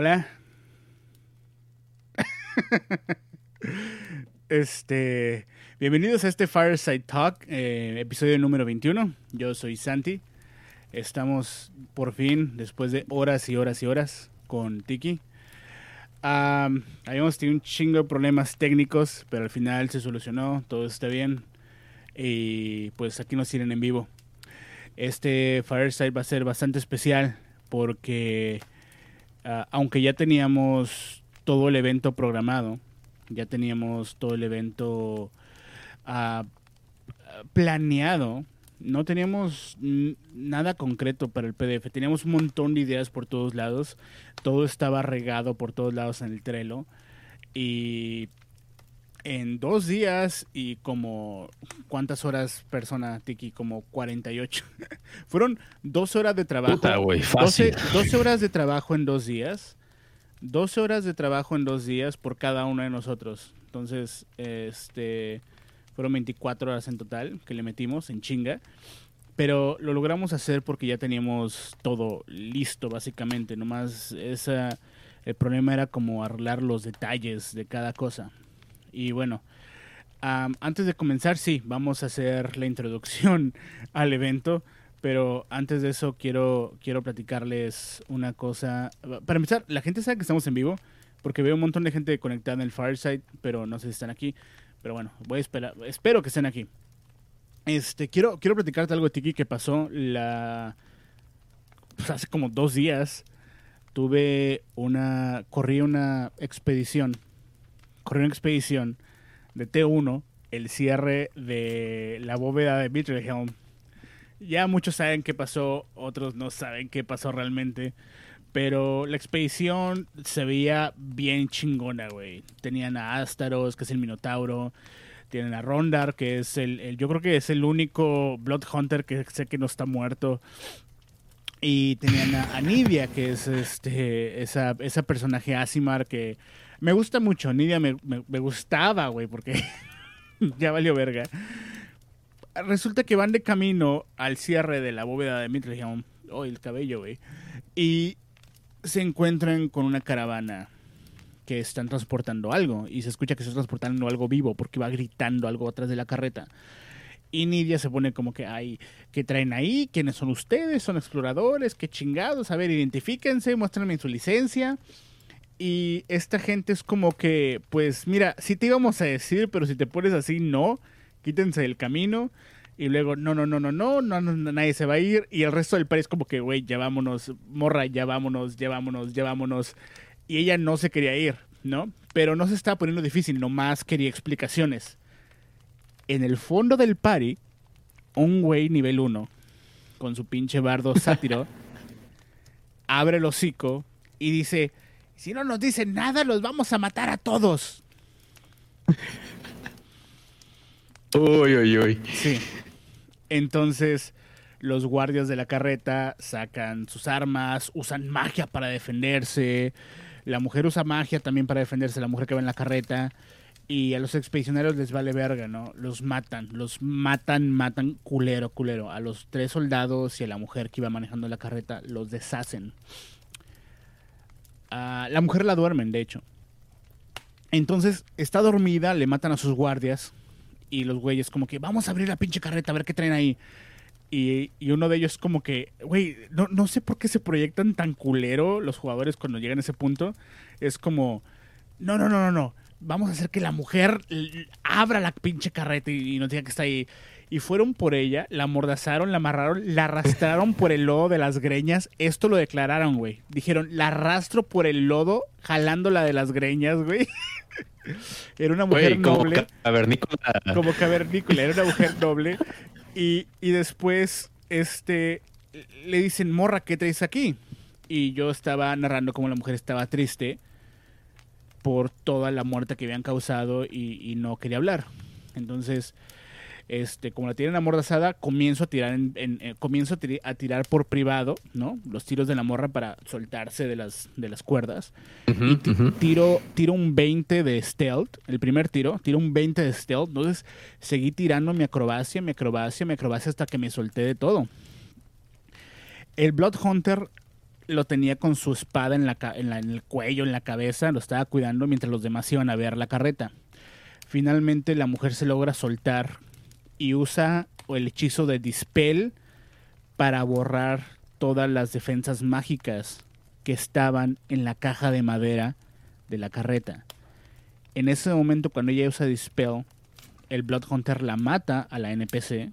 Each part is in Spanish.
Hola. este, bienvenidos a este Fireside Talk, eh, episodio número 21. Yo soy Santi. Estamos por fin, después de horas y horas y horas, con Tiki. habíamos tenido un chingo de problemas técnicos, pero al final se solucionó, todo está bien. Y pues aquí nos tienen en vivo. Este Fireside va a ser bastante especial porque ah, aunque ya teníamos todo el evento programado, ya teníamos todo el evento ah, planeado, no teníamos nada concreto para el PDF, teníamos un montón de ideas por todos lados, todo estaba regado por todos lados en el Trello. Y en dos días y como cuántas horas persona Tiki como 48 fueron dos horas de trabajo. Puta, güey, fácil. 12, horas de trabajo en dos días. 12 horas de trabajo en dos días por cada uno de nosotros. Entonces este fueron 24 horas en total que le metimos en chinga. Pero lo logramos hacer porque ya teníamos todo listo básicamente. Nomás esa el problema era como arreglar los detalles de cada cosa y bueno, antes de comenzar, sí, vamos a hacer la introducción al evento. Pero antes de eso quiero, quiero platicarles una cosa. Para empezar, la gente sabe que estamos en vivo, porque veo un montón de gente conectada en el Fireside, pero no sé si están aquí. Pero bueno, voy a esperar, espero que estén aquí. Este, quiero, quiero platicarte algo Tiki que pasó la pues, hace como dos días. Tuve una, corrí una expedición corrió una expedición de T1, el cierre de la bóveda de Mittelhelm. Ya muchos saben qué pasó, otros no saben qué pasó realmente. Pero la expedición se veía bien chingona, güey. Tenían a Astaros, que es el Minotauro. Tienen a Rondar, que es el, Yo creo que es el único Blood Hunter que sé que no está muerto. Y tenían a, Nidia, que es este esa, esa personaje Asimar que me gusta mucho, Nidia me, gustaba, güey, porque ya valió verga. Resulta que van de camino al cierre de la bóveda de Mittelheim. Oh, el cabello, güey. Y se encuentran con una caravana que están transportando algo. Y se escucha que se está transportando algo vivo porque va gritando algo atrás de la carreta. Y Nidia se pone como que, ay, ¿qué traen ahí? ¿Quiénes son ustedes? ¿Son exploradores? ¿Qué chingados? A ver, identifíquense, muéstrenme su licencia. Y esta gente es como que, pues mira, sí te íbamos a decir, pero si te pones así, no, quítense del camino. Y luego, no, no, no, no, no, no, nadie se va a ir. Y el resto del país como que, güey, ya vámonos, morra, ya vámonos, ya vámonos, ya vámonos. Y ella no se quería ir, ¿no? Pero no se estaba poniendo difícil, nomás quería explicaciones. En el fondo del party, un güey nivel 1, con su pinche bardo sátiro, abre el hocico y dice si no nos dicen nada, los vamos a matar a todos. uy, uy, uy. Sí. Entonces, los guardias de la carreta sacan sus armas, usan magia para defenderse. La mujer usa magia también para defenderse, la mujer que va en la carreta. Y a los expedicionarios les vale verga, ¿no? Los matan, los matan, matan culero, culero. A los tres soldados y a la mujer que iba manejando la carreta los deshacen la mujer la duermen, de hecho. Entonces está dormida, le matan a sus guardias y los güeyes como que vamos a abrir la pinche carreta a ver qué traen ahí. Y, uno de ellos como que, güey, no, no sé por qué se proyectan tan culero los jugadores cuando llegan a ese punto. Es como, no, no, no, no, no. Vamos a hacer que la mujer abra la pinche carreta y, y nos diga que está ahí y fueron por ella, la amordazaron, la amarraron, la arrastraron por el lodo de las greñas. Esto lo declararon, güey. Dijeron, la arrastro por el lodo, jalándola de las greñas, güey. Era una mujer noble. Como cavernícola. Como cavernícola, era una mujer noble. Y, y después, este, le dicen, morra, ¿qué traes aquí? Y yo estaba narrando cómo la mujer estaba triste por toda la muerte que habían causado y, y no quería hablar. Entonces, este, como la tienen amordazada, comienzo a tirar en, eh, comienzo a, tirar por privado, ¿no? Los tiros de la morra para soltarse de las, de las cuerdas. y tiro, tiro un 20 de stealth, el primer tiro, tiro un 20 de stealth. Entonces seguí tirando mi acrobacia, mi acrobacia, mi acrobacia hasta que me solté de todo. El Blood Hunter lo tenía con su espada en, la, ca- en, la- en el cuello, en la cabeza, lo estaba cuidando mientras los demás iban a ver la carreta. Finalmente la mujer se logra soltar y usa el hechizo de Dispel para borrar todas las defensas mágicas que estaban en la caja de madera de la carreta. En ese momento, cuando ella usa Dispel, el Blood Hunter la mata a la NPC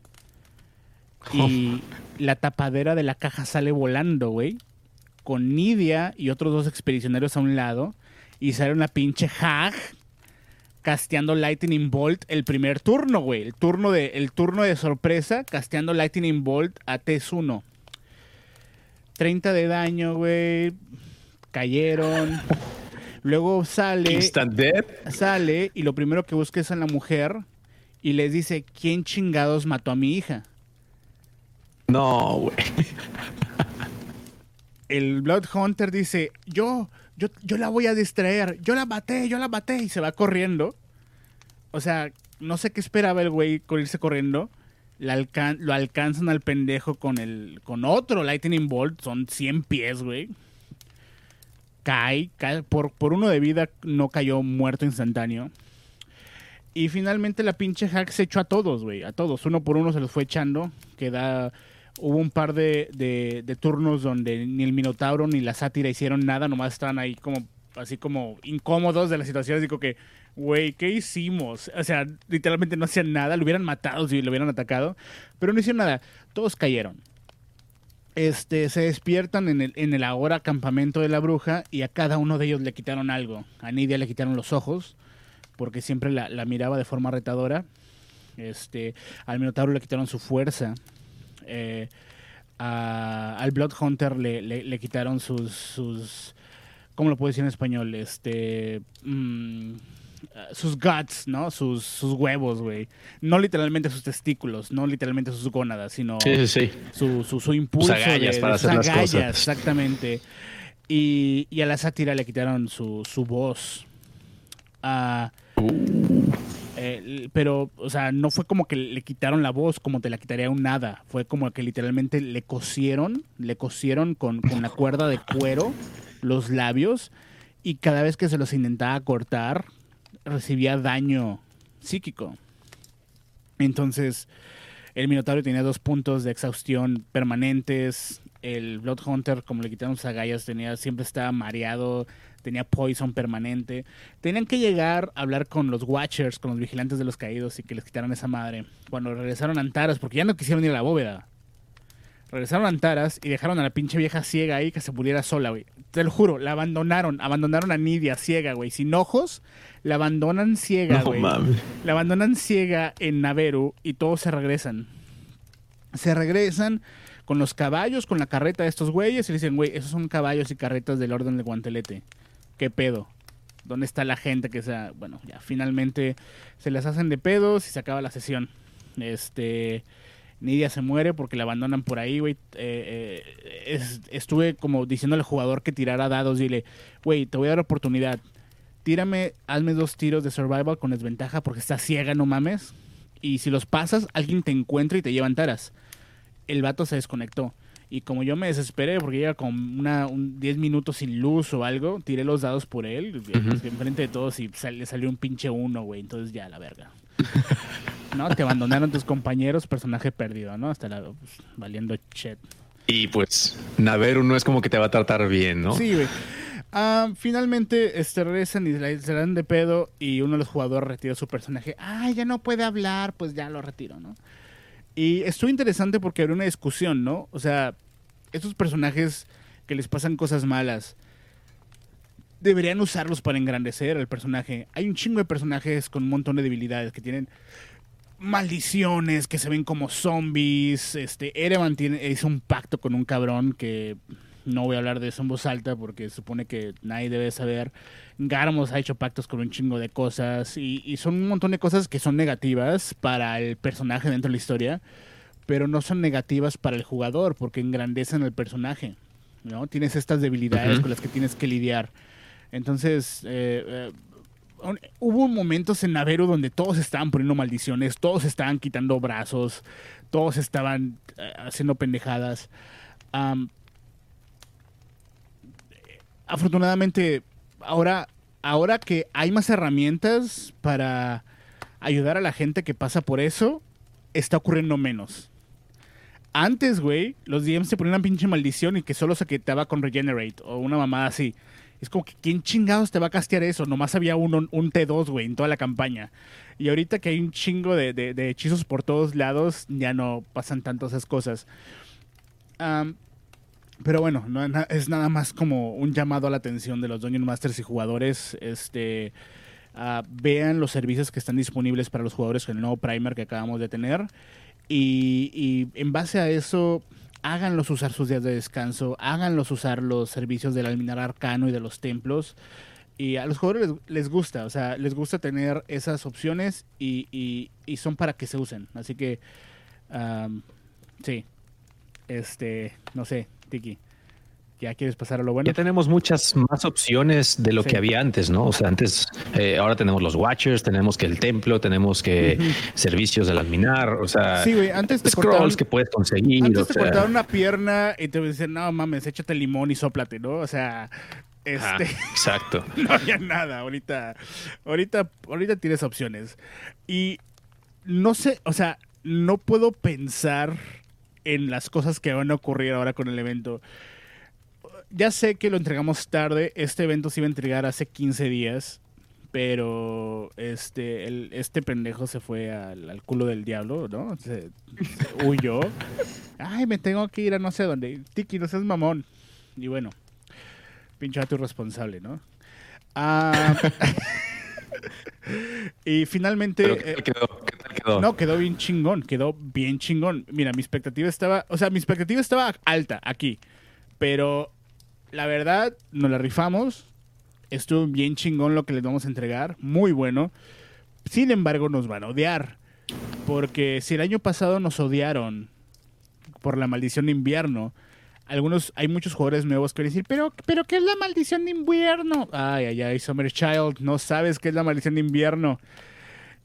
y la tapadera de la caja sale volando, güey. Con Nidia y otros dos expedicionarios a un lado. Y sale una pinche Hag casteando Lightning Bolt el primer turno, güey. El turno de, el turno de sorpresa, casteando Lightning Bolt a T1. 30 de daño, güey. Cayeron. Luego sale sale y lo primero que busca es a la mujer y les dice, ¿quién chingados mató a mi hija? No, güey. El Blood Hunter dice, yo, yo, yo la voy a distraer, yo la maté, yo la maté y se va corriendo. O sea, no sé qué esperaba el güey con irse corriendo. Lo alcanzan al pendejo con el con otro Lightning Bolt, son 100 pies, güey. Cae, cae por, por uno de vida no cayó muerto instantáneo. Y finalmente la pinche hack se echó a todos, güey. A todos. Uno por uno se los fue echando. Queda. Hubo un par de, turnos donde ni el Minotauro ni la sátira hicieron nada. Nomás estaban ahí como. Así como incómodos de la situación. Como que, güey, ¿qué hicimos? O sea, literalmente no hacían nada. Lo hubieran matado si lo hubieran atacado. Pero no hicieron nada. Todos cayeron. Este, se despiertan en el, en el ahora campamento de la bruja y a cada uno de ellos le quitaron algo. A Nidia le quitaron los ojos porque siempre la, la miraba de forma retadora. Este, al Minotauro le quitaron su fuerza. Eh, a- al Blood Hunter le, le- le quitaron sus, sus. ¿Cómo lo puedo decir en español? Este. mm, sus guts, ¿no? Sus, sus huevos, güey. No literalmente sus testículos, no literalmente sus gónadas, sino Sí, sí, sí. su, su, su impulso agallas de, para de hacer sus las agallas, cosas. exactamente. Y, y a la sátira le quitaron su, su voz. Ah, eh, pero, o sea, no fue como que le quitaron la voz como te la quitaría un nada. Fue como que literalmente le cosieron, le cosieron con, con la cuerda de cuero los labios y cada vez que se los intentaba cortar recibía daño psíquico. Entonces, el Minotauro tenía dos puntos de exhaustión permanentes. El Blood Hunter, como le quitaron sus agallas, tenía, siempre estaba mareado, tenía poison permanente. Tenían que llegar a hablar con los Watchers, con los vigilantes de los caídos y que les quitaran esa madre. Cuando regresaron a Antaras, porque ya no quisieron ir a la bóveda. Regresaron a Antaras y dejaron a la pinche vieja ciega ahí que se pudiera sola, güey. Te lo juro, la abandonaron. Abandonaron a Nidia ciega, güey. Sin ojos, la abandonan ciega, güey. La abandonan ciega en Naveru y todos se regresan. Se regresan con los caballos, con la carreta de estos güeyes y le dicen, güey, esos son caballos y carretas del orden de guantelete. ¿Qué pedo? ¿Dónde está la gente que sea? Bueno, ya finalmente se las hacen de pedos y se acaba la sesión. Este. Nidia se muere porque la abandonan por ahí, güey. Eh, eh, es- estuve como diciendo al jugador que tirara dados. Dile, güey, te voy a dar oportunidad. Tírame, hazme dos tiros de survival con desventaja porque estás ciega, no mames. Y si los pasas, alguien te encuentra y te lleva taras. El vato se desconectó. Y como yo me desesperé porque llega con una, un 10 minutos sin luz o algo, tiré los dados por él, Ujú. enfrente de todos y sal- le salió un pinche uno, güey. Entonces ya, la verga. ¿No? Te abandonaron tus compañeros, personaje perdido, ¿no? Hasta la, pues, valiendo chet. Y pues, Naveru no es como que te va a tratar bien, ¿no? Sí, güey. Ah, finalmente este, regresan y se dan de pedo y uno de los jugadores retira su personaje. Ah, ya no puede hablar, pues ya lo retiro, ¿no? Y estuvo interesante porque había una discusión, ¿no? O sea, estos personajes que les pasan cosas malas, deberían usarlos para engrandecer al personaje. Hay un chingo de personajes con un montón de debilidades que tienen maldiciones, que se ven como zombies. Este, Erevan tiene, hizo un pacto con un cabrón que no voy a hablar de eso en voz alta porque supone que nadie debe saber. Garmos ha hecho pactos con un chingo de cosas y, y son un montón de cosas que son negativas para el personaje dentro de la historia, pero no son negativas para el jugador porque engrandecen al personaje. ¿no? Tienes estas debilidades con las que tienes que lidiar. Entonces, eh, eh, un- hubo momentos en Naveru donde todos estaban poniendo maldiciones, todos estaban quitando brazos, todos estaban eh, haciendo pendejadas. Am, afortunadamente, ahora, ahora que hay más herramientas para ayudar a la gente que pasa por eso, está ocurriendo menos. Antes, güey, los DMs se ponían una pinche maldición y que solo se quitaba con Regenerate o una mamada así. Es como que, ¿quién chingados te va a castear eso? Nomás había uno, un T2, güey, en toda la campaña. Y ahorita que hay un chingo de, de- hechizos por todos lados, ya no pasan tanto esas cosas. Am, pero bueno, no es na- es nada más como un llamado a la atención de los Dungeon Masters y jugadores. Este, ah, vean los servicios que están disponibles para los jugadores con el nuevo primer que acabamos de tener. Y, en base a eso, háganlos usar sus días de descanso, háganlos usar los servicios del alminar arcano y de los templos. Y a los jugadores les, gusta, o sea, les gusta tener esas opciones y, son para que se usen. Así que, am, sí, este, no sé, Tiki, ¿ya quieres pasar a lo bueno? Ya tenemos muchas más opciones de lo Sí. que había antes, ¿no? O sea, antes, eh, ahora tenemos los Watchers, tenemos que el templo, tenemos que Ujú. servicios del alminar, o sea, Sí, güey, antes te scrolls cortaron, que puedes conseguir. antes o te sea, cortaron una pierna y te dicen, no mames, échate limón y sóplate, ¿no? O sea, este, exacto. no había nada. Ahorita, ahorita, ahorita tienes opciones. Y no sé, o sea, no puedo pensar en las cosas que van a ocurrir ahora con el evento. Ya sé que lo entregamos tarde. Este evento se iba a entregar hace 15 días. Pero este, este pendejo se fue al, al culo del diablo, ¿no? Se, huyó. Ay, me tengo que ir a no sé dónde. Tiki, no seas mamón. Y bueno, pinche vato irresponsable, ¿no? Ah, y finalmente... Pero ¿qué eh, tal quedó? ¿Qué tal no, quedó bien chingón, quedó bien chingón. Mira, mi expectativa estaba, o sea, mi expectativa estaba alta aquí, pero la verdad, nos la rifamos. Estuvo bien chingón lo que les vamos a entregar, muy bueno. Sin embargo, nos van a odiar, porque si el año pasado nos odiaron por la maldición de invierno, algunos, hay muchos jugadores nuevos que van a decir, pero, pero ¿qué es la maldición de invierno? Ay, ay, ay, Summer Child, no sabes qué es la maldición de invierno.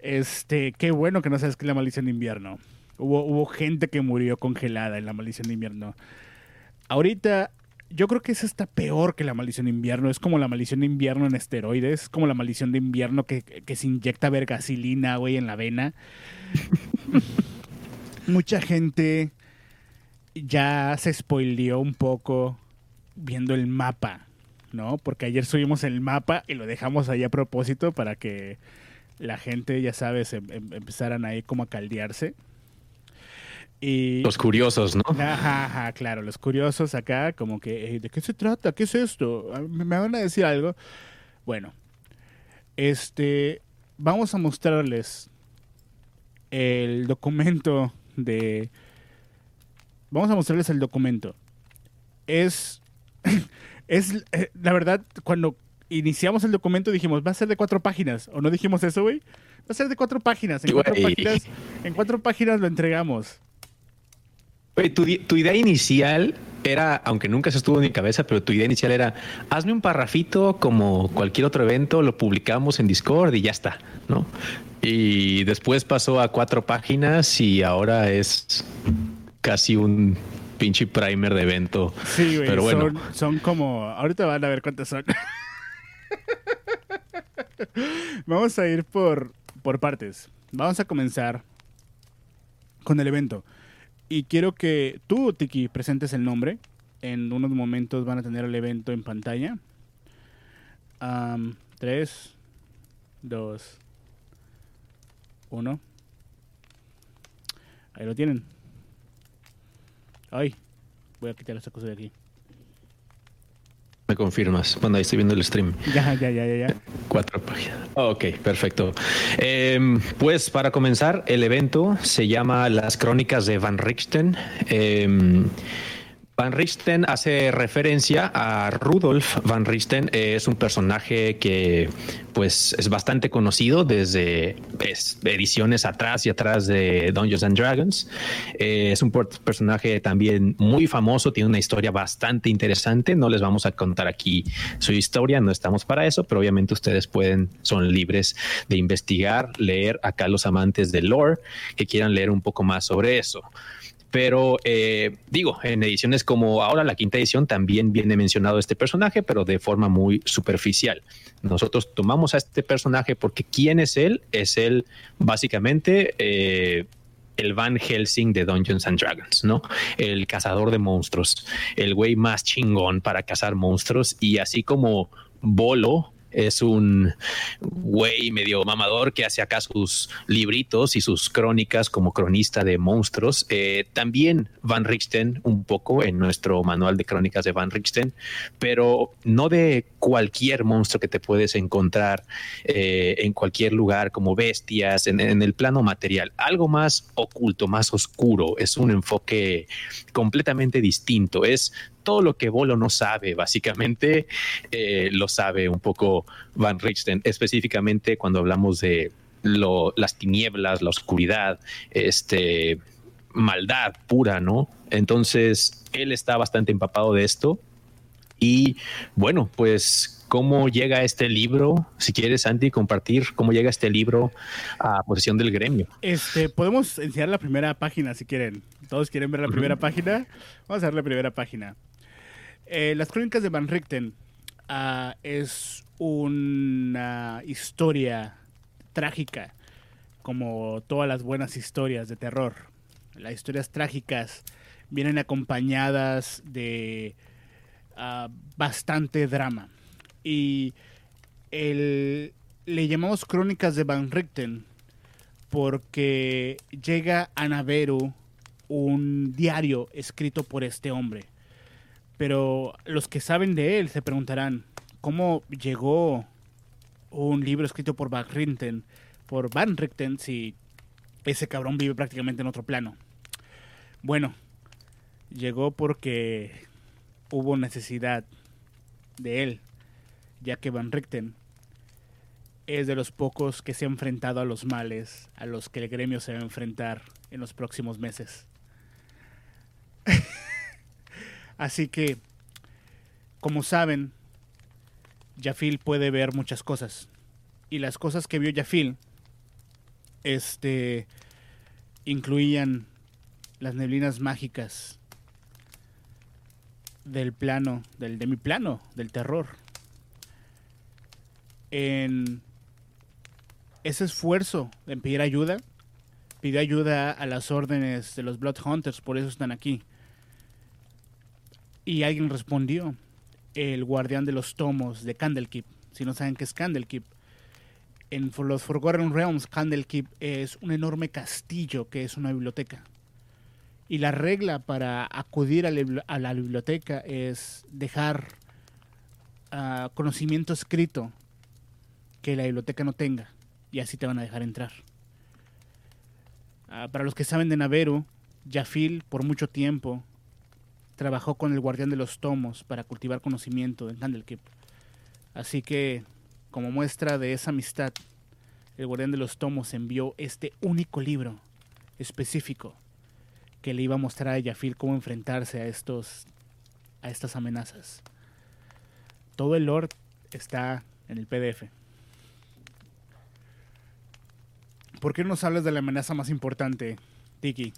Este, qué bueno que no sabes qué es la maldición de invierno. Hubo, hubo gente que murió congelada en la maldición de invierno. Ahorita, yo creo que eso está peor que la maldición de invierno. Es como la maldición de invierno en esteroides. Es como la maldición de invierno que, que se inyecta vergasilina, güey, en la vena. Mucha gente ya se spoileó un poco viendo el mapa, ¿no? Porque ayer subimos el mapa y lo dejamos ahí a propósito para que la gente, ya sabes, em- em- empezaran ahí como a caldearse. Y... Los curiosos, ¿no? Ajá, ajá, claro, los curiosos acá, como que, "Eh, ¿de qué se trata? ¿Qué es esto? ¿Me me van a decir algo? Bueno, este, vamos a mostrarles el documento de... Vamos a mostrarles el documento. Es, es, eh, la verdad, cuando iniciamos el documento dijimos, va a ser de cuatro páginas, ¿o no dijimos eso, güey? Va a ser de cuatro páginas, en cuatro páginas, en cuatro páginas lo entregamos. Güey, tu, di- tu idea inicial era, aunque nunca se estuvo en mi cabeza, pero tu idea inicial era, hazme un parrafito como cualquier otro evento, lo publicamos en Discord y ya está, ¿no? Y después pasó a cuatro páginas y ahora es casi un pinche primer de evento. Sí, güey. Pero bueno. son, son como. Ahorita van a ver cuántas son. Vamos a ir por, por partes. Vamos a comenzar con el evento. Y quiero que tú, Tiki, presentes el nombre. En unos momentos van a tener el evento en pantalla. Am, tres, dos, uno. Ahí lo tienen. Ay, voy a quitar esta cosa de aquí. Me confirmas. Bueno, ahí estoy viendo el stream. Ya, ya, ya, ya, ya. Cuatro páginas. Ok, perfecto. Em, pues para comenzar, el evento se llama Las Crónicas de Van Richten. Em, Van Richten hace referencia a Rudolf Van Richten. Eh, es un personaje que pues es bastante conocido desde pues, ediciones atrás y atrás de Dungeons and Dragons. Eh, es un personaje también muy famoso, tiene una historia bastante interesante. No les vamos a contar aquí su historia, no estamos para eso, pero obviamente ustedes pueden, son libres de investigar, leer acá los amantes del lore que quieran leer un poco más sobre eso. Pero eh, digo, en ediciones como ahora la quinta edición también viene mencionado este personaje, pero de forma muy superficial. Nosotros tomamos a este personaje porque ¿quién es él? Es él básicamente... Eh, el Van Helsing de Dungeons and Dragons, ¿no? El cazador de monstruos, el güey más chingón para cazar monstruos y así como Bolo es un güey medio mamador que hace acá sus libritos y sus crónicas como cronista de monstruos. Eh, también Van Richten, un poco en nuestro manual de crónicas de Van Richten, pero no de cualquier monstruo que te puedes encontrar eh, en cualquier lugar, como bestias, en, en el plano material. Algo más oculto, más oscuro. Es un enfoque completamente distinto. Es todo lo que Bolo no sabe, básicamente, eh, lo sabe un poco Van Richten, específicamente cuando hablamos de las tinieblas, la oscuridad, este, maldad pura, ¿no? Entonces, él está bastante empapado de esto. Y bueno, pues, ¿cómo llega este libro? Si quieres, Santi, compartir cómo llega este libro a posesión del gremio. Este, podemos enseñar la primera página si quieren. ¿Todos quieren ver la primera página? Vamos a ver la primera página. Eh, las crónicas de Van Richten ah, es una historia trágica, como todas las buenas historias de terror. Las historias trágicas vienen acompañadas de ah, bastante drama. Y le llamamos crónicas de Van Richten porque llega a Naveru un diario escrito por este hombre pero los que saben de él se preguntarán, ¿cómo llegó un libro escrito por Van Richten, por Van Richten si ese cabrón vive prácticamente en otro plano? Bueno, llegó porque hubo necesidad de él, ya que Van Richten es de los pocos que se ha enfrentado a los males a los que el gremio se va a enfrentar en los próximos meses. Así que, como saben, Jafil puede ver muchas cosas. Y las cosas que vio Jafil este, incluían las neblinas mágicas del plano, del de mi plano, del terror. En ese esfuerzo de pedir ayuda, pidió ayuda a las órdenes de los Blood Hunters, por eso están aquí. Y alguien respondió, el guardián de los tomos de Candlekeep. Si no saben qué es Candlekeep, en los Forgotten Realms, Candlekeep es un enorme castillo que es una biblioteca. Y la regla para acudir a, la biblioteca es dejar ah, conocimiento escrito que la biblioteca no tenga. Y así te van a dejar entrar. Ah, para los que saben de Naveru, Jafil por mucho tiempo trabajó con el guardián de los tomos para cultivar conocimiento en Candlekeep. Así que, como muestra de esa amistad, el guardián de los tomos envió este único libro específico que le iba a mostrar a Jafil cómo enfrentarse a estos a estas amenazas. Todo el lore está en el PDF. ¿Por qué no nos hablas de la amenaza más importante, Tiki?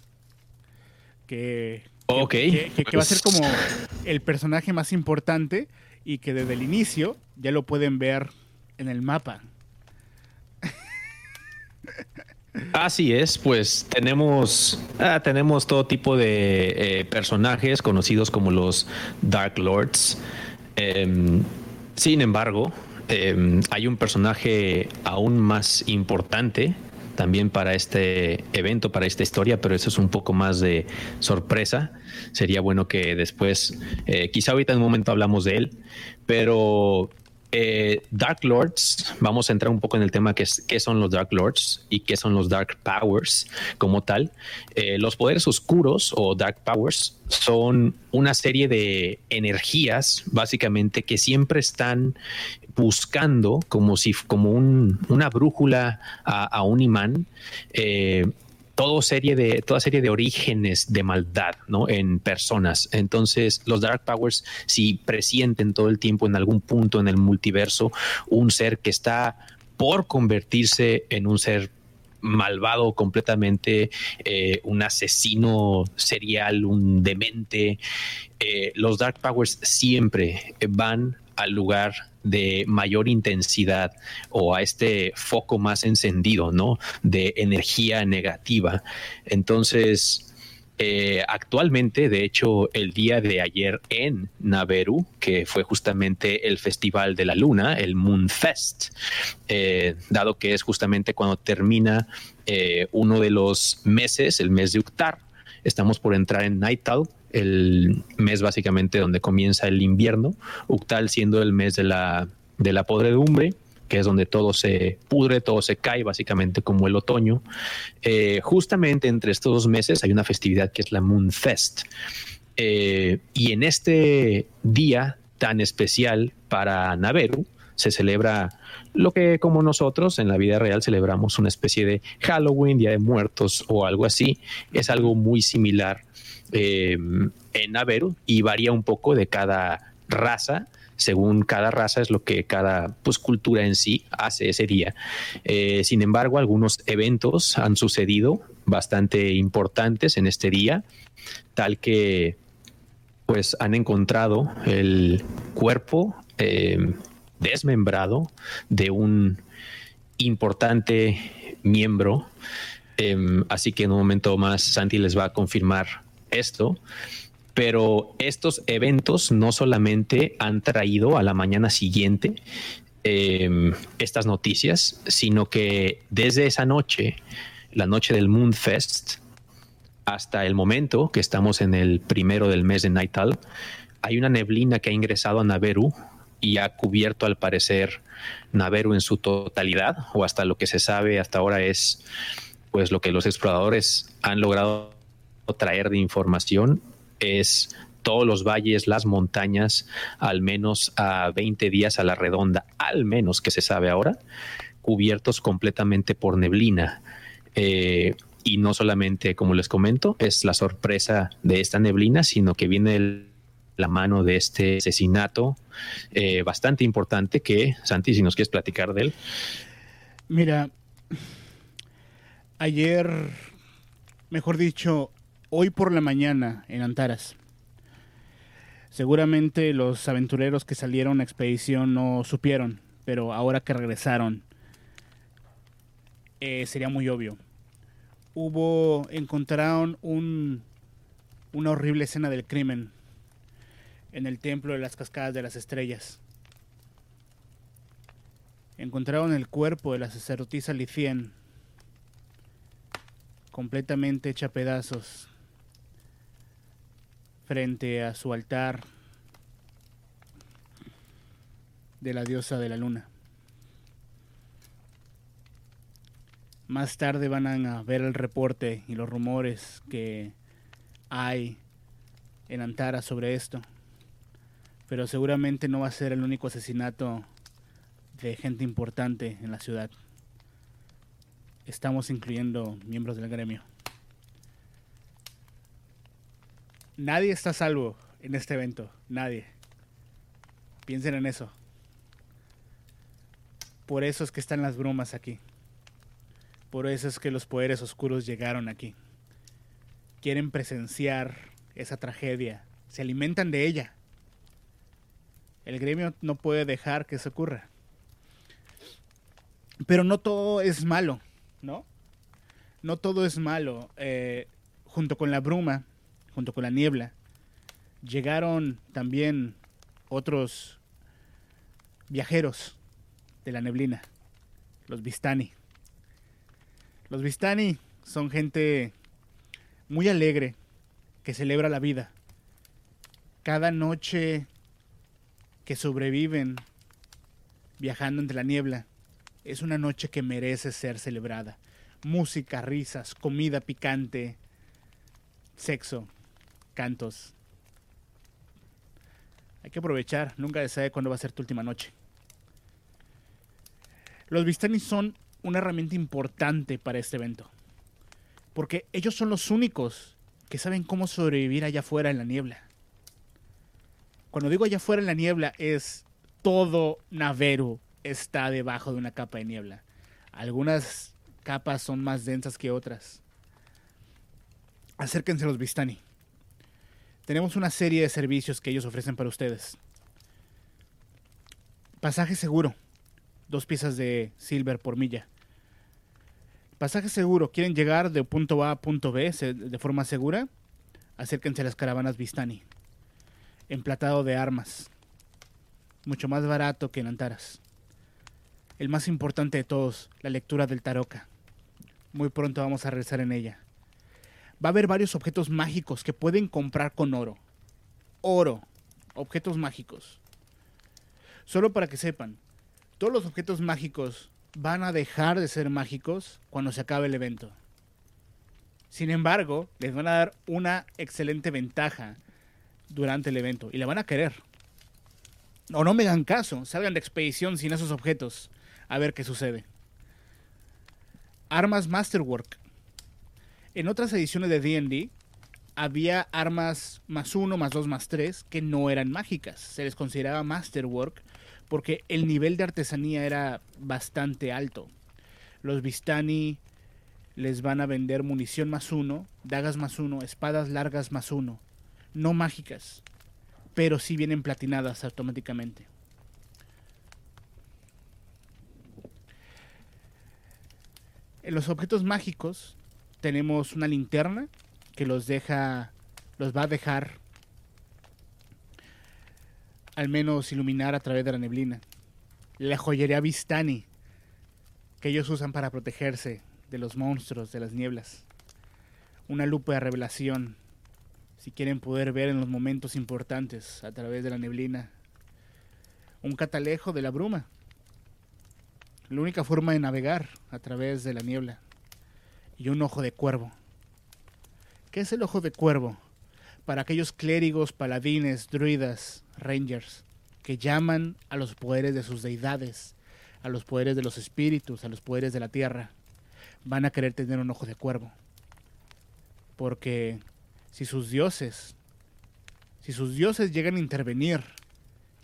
Que que, va a ser como el personaje más importante y que desde el inicio ya lo pueden ver en el mapa. Así es, pues tenemos, ah, tenemos todo tipo de eh, personajes conocidos como los Dark Lords. Em, sin embargo, em, hay un personaje aún más importante también para este evento, para esta historia, pero eso es un poco más de sorpresa. Sería bueno que después, eh, quizá ahorita en un momento hablamos de él, pero eh, Dark Lords, vamos a entrar un poco en el tema que es qué son los Dark Lords y qué son los Dark Powers como tal. Eh, los poderes oscuros o Dark Powers son una serie de energías básicamente que siempre están buscando como si como una brújula a, un imán eh, serie de, toda serie de orígenes de maldad en personas. Entonces, los Dark Powers, si presienten todo el tiempo en algún punto en el multiverso un ser que está por convertirse en un ser malvado completamente, eh, un asesino serial, un demente. Eh, los Dark Powers siempre van al lugar de mayor intensidad o a este foco más encendido, ¿no? De energía negativa. Entonces, eh, actualmente, de hecho, el día de ayer en Naveru, que fue justamente el Festival de la Luna, el Moon Fest, eh, dado que es justamente cuando termina eh, uno de los meses, el mes de Uctar, estamos por entrar en Nightal, el mes básicamente donde comienza el invierno, Uctal siendo el mes de la, de la podredumbre que es donde todo se pudre, todo se cae, básicamente como el otoño. Eh, justamente entre estos dos meses hay una festividad que es la Moon Fest. Eh, y en este día tan especial para Naveru, se celebra lo que como nosotros en la vida real celebramos una especie de Halloween, Día de Muertos o algo así. Es algo muy similar eh, en Naveru y varía un poco de cada raza según cada raza es lo que cada pues, cultura en sí hace ese día. Eh, sin embargo, algunos eventos han sucedido bastante importantes en este día, tal que pues han encontrado el cuerpo eh, desmembrado de un importante miembro. Em, así que en un momento más Santi les va a confirmar esto pero estos eventos no solamente han traído a la mañana siguiente em, estas noticias, sino que desde esa noche, la noche del Moonfest, hasta el momento que estamos en el primero del mes de Nightal, hay una neblina que ha ingresado a Naveru y ha cubierto al parecer Naveru en su totalidad, o hasta lo que se sabe hasta ahora es pues lo que los exploradores han logrado traer de información es todos los valles, las montañas, al menos a 20 días a la redonda, al menos que se sabe ahora, cubiertos completamente por neblina. Eh, y no solamente, como les comento, es la sorpresa de esta neblina, sino que viene la mano de este asesinato eh, bastante importante que, Santi, si nos quieres platicar de él. Mira, ayer, mejor dicho, hoy por la mañana en Antaras. Seguramente los aventureros que salieron a expedición no supieron, pero ahora que regresaron, eh, sería muy obvio. Hubo, encontraron un, una horrible escena del crimen en el templo de las cascadas de las estrellas. Encontraron el cuerpo de la sacerdotisa Licien, completamente hecha a pedazos, frente a su altar de la diosa de la luna. Más tarde van a ver el reporte y los rumores que hay en Antara sobre esto. Pero seguramente no va a ser el único asesinato de gente importante en la ciudad. Estamos incluyendo miembros del gremio. Nadie está salvo en este evento. Nadie. Piensen en eso. Por eso es que están las brumas aquí. Por eso es que los poderes oscuros llegaron aquí. Quieren presenciar esa tragedia. Se alimentan de ella. El gremio no puede dejar que eso ocurra. Pero no todo es malo, ¿no? No todo es malo. Eh, junto con la bruma, junto con la niebla, llegaron también otros viajeros de la neblina, los Vistani. Los Vistani son gente muy alegre que celebra la vida. Cada noche que sobreviven viajando entre la niebla es una noche que merece ser celebrada. Música, risas, comida picante, sexo, cantos. Hay que aprovechar, nunca se sabe cuándo va a ser tu última noche. Los Vistani son una herramienta importante para este evento, porque ellos son los únicos que saben cómo sobrevivir allá afuera en la niebla. Cuando digo allá afuera en la niebla es todo Naveru está debajo de una capa de niebla. Algunas capas son más densas que otras. Acérquense a los Vistani. Tenemos una serie de servicios que ellos ofrecen para ustedes. Pasaje seguro. Dos piezas de silver por milla. Pasaje seguro. ¿Quieren llegar de punto A a punto B de forma segura? Acérquense a las caravanas Vistani. Emplatado de armas. Mucho más barato que en Antaras. El más importante de todos, la lectura del Taroka. Muy pronto vamos a regresar en ella. Va a haber varios objetos mágicos que pueden comprar con oro. Oro. Objetos mágicos. Solo para que sepan, todos los objetos mágicos van a dejar de ser mágicos cuando se acabe el evento. Sin embargo, les van a dar una excelente ventaja durante el evento y la van a querer. O no me dan caso, salgan de expedición sin esos objetos a ver qué sucede. Armas Masterwork. En otras ediciones de DD había armas más uno, más dos, más tres que no eran mágicas. Se les consideraba Masterwork porque el nivel de artesanía era bastante alto. Los Vistani les van a vender munición más uno, dagas más uno, espadas largas más uno. No mágicas, pero sí vienen platinadas automáticamente. En los objetos mágicos tenemos una linterna que los deja, los va a dejar al menos iluminar a través de la neblina. La joyería Vistani que ellos usan para protegerse de los monstruos, de las nieblas. Una lupa de revelación, si quieren poder ver en los momentos importantes a través de la neblina. Un catalejo de la bruma, la única forma de navegar a través de la niebla. Y un ojo de cuervo. ¿Qué es el ojo de cuervo? Para aquellos clérigos, paladines, druidas, rangers, que llaman a los poderes de sus deidades, a los poderes de los espíritus, a los poderes de la tierra, van a querer tener un ojo de cuervo. Porque si sus dioses, si sus dioses llegan a intervenir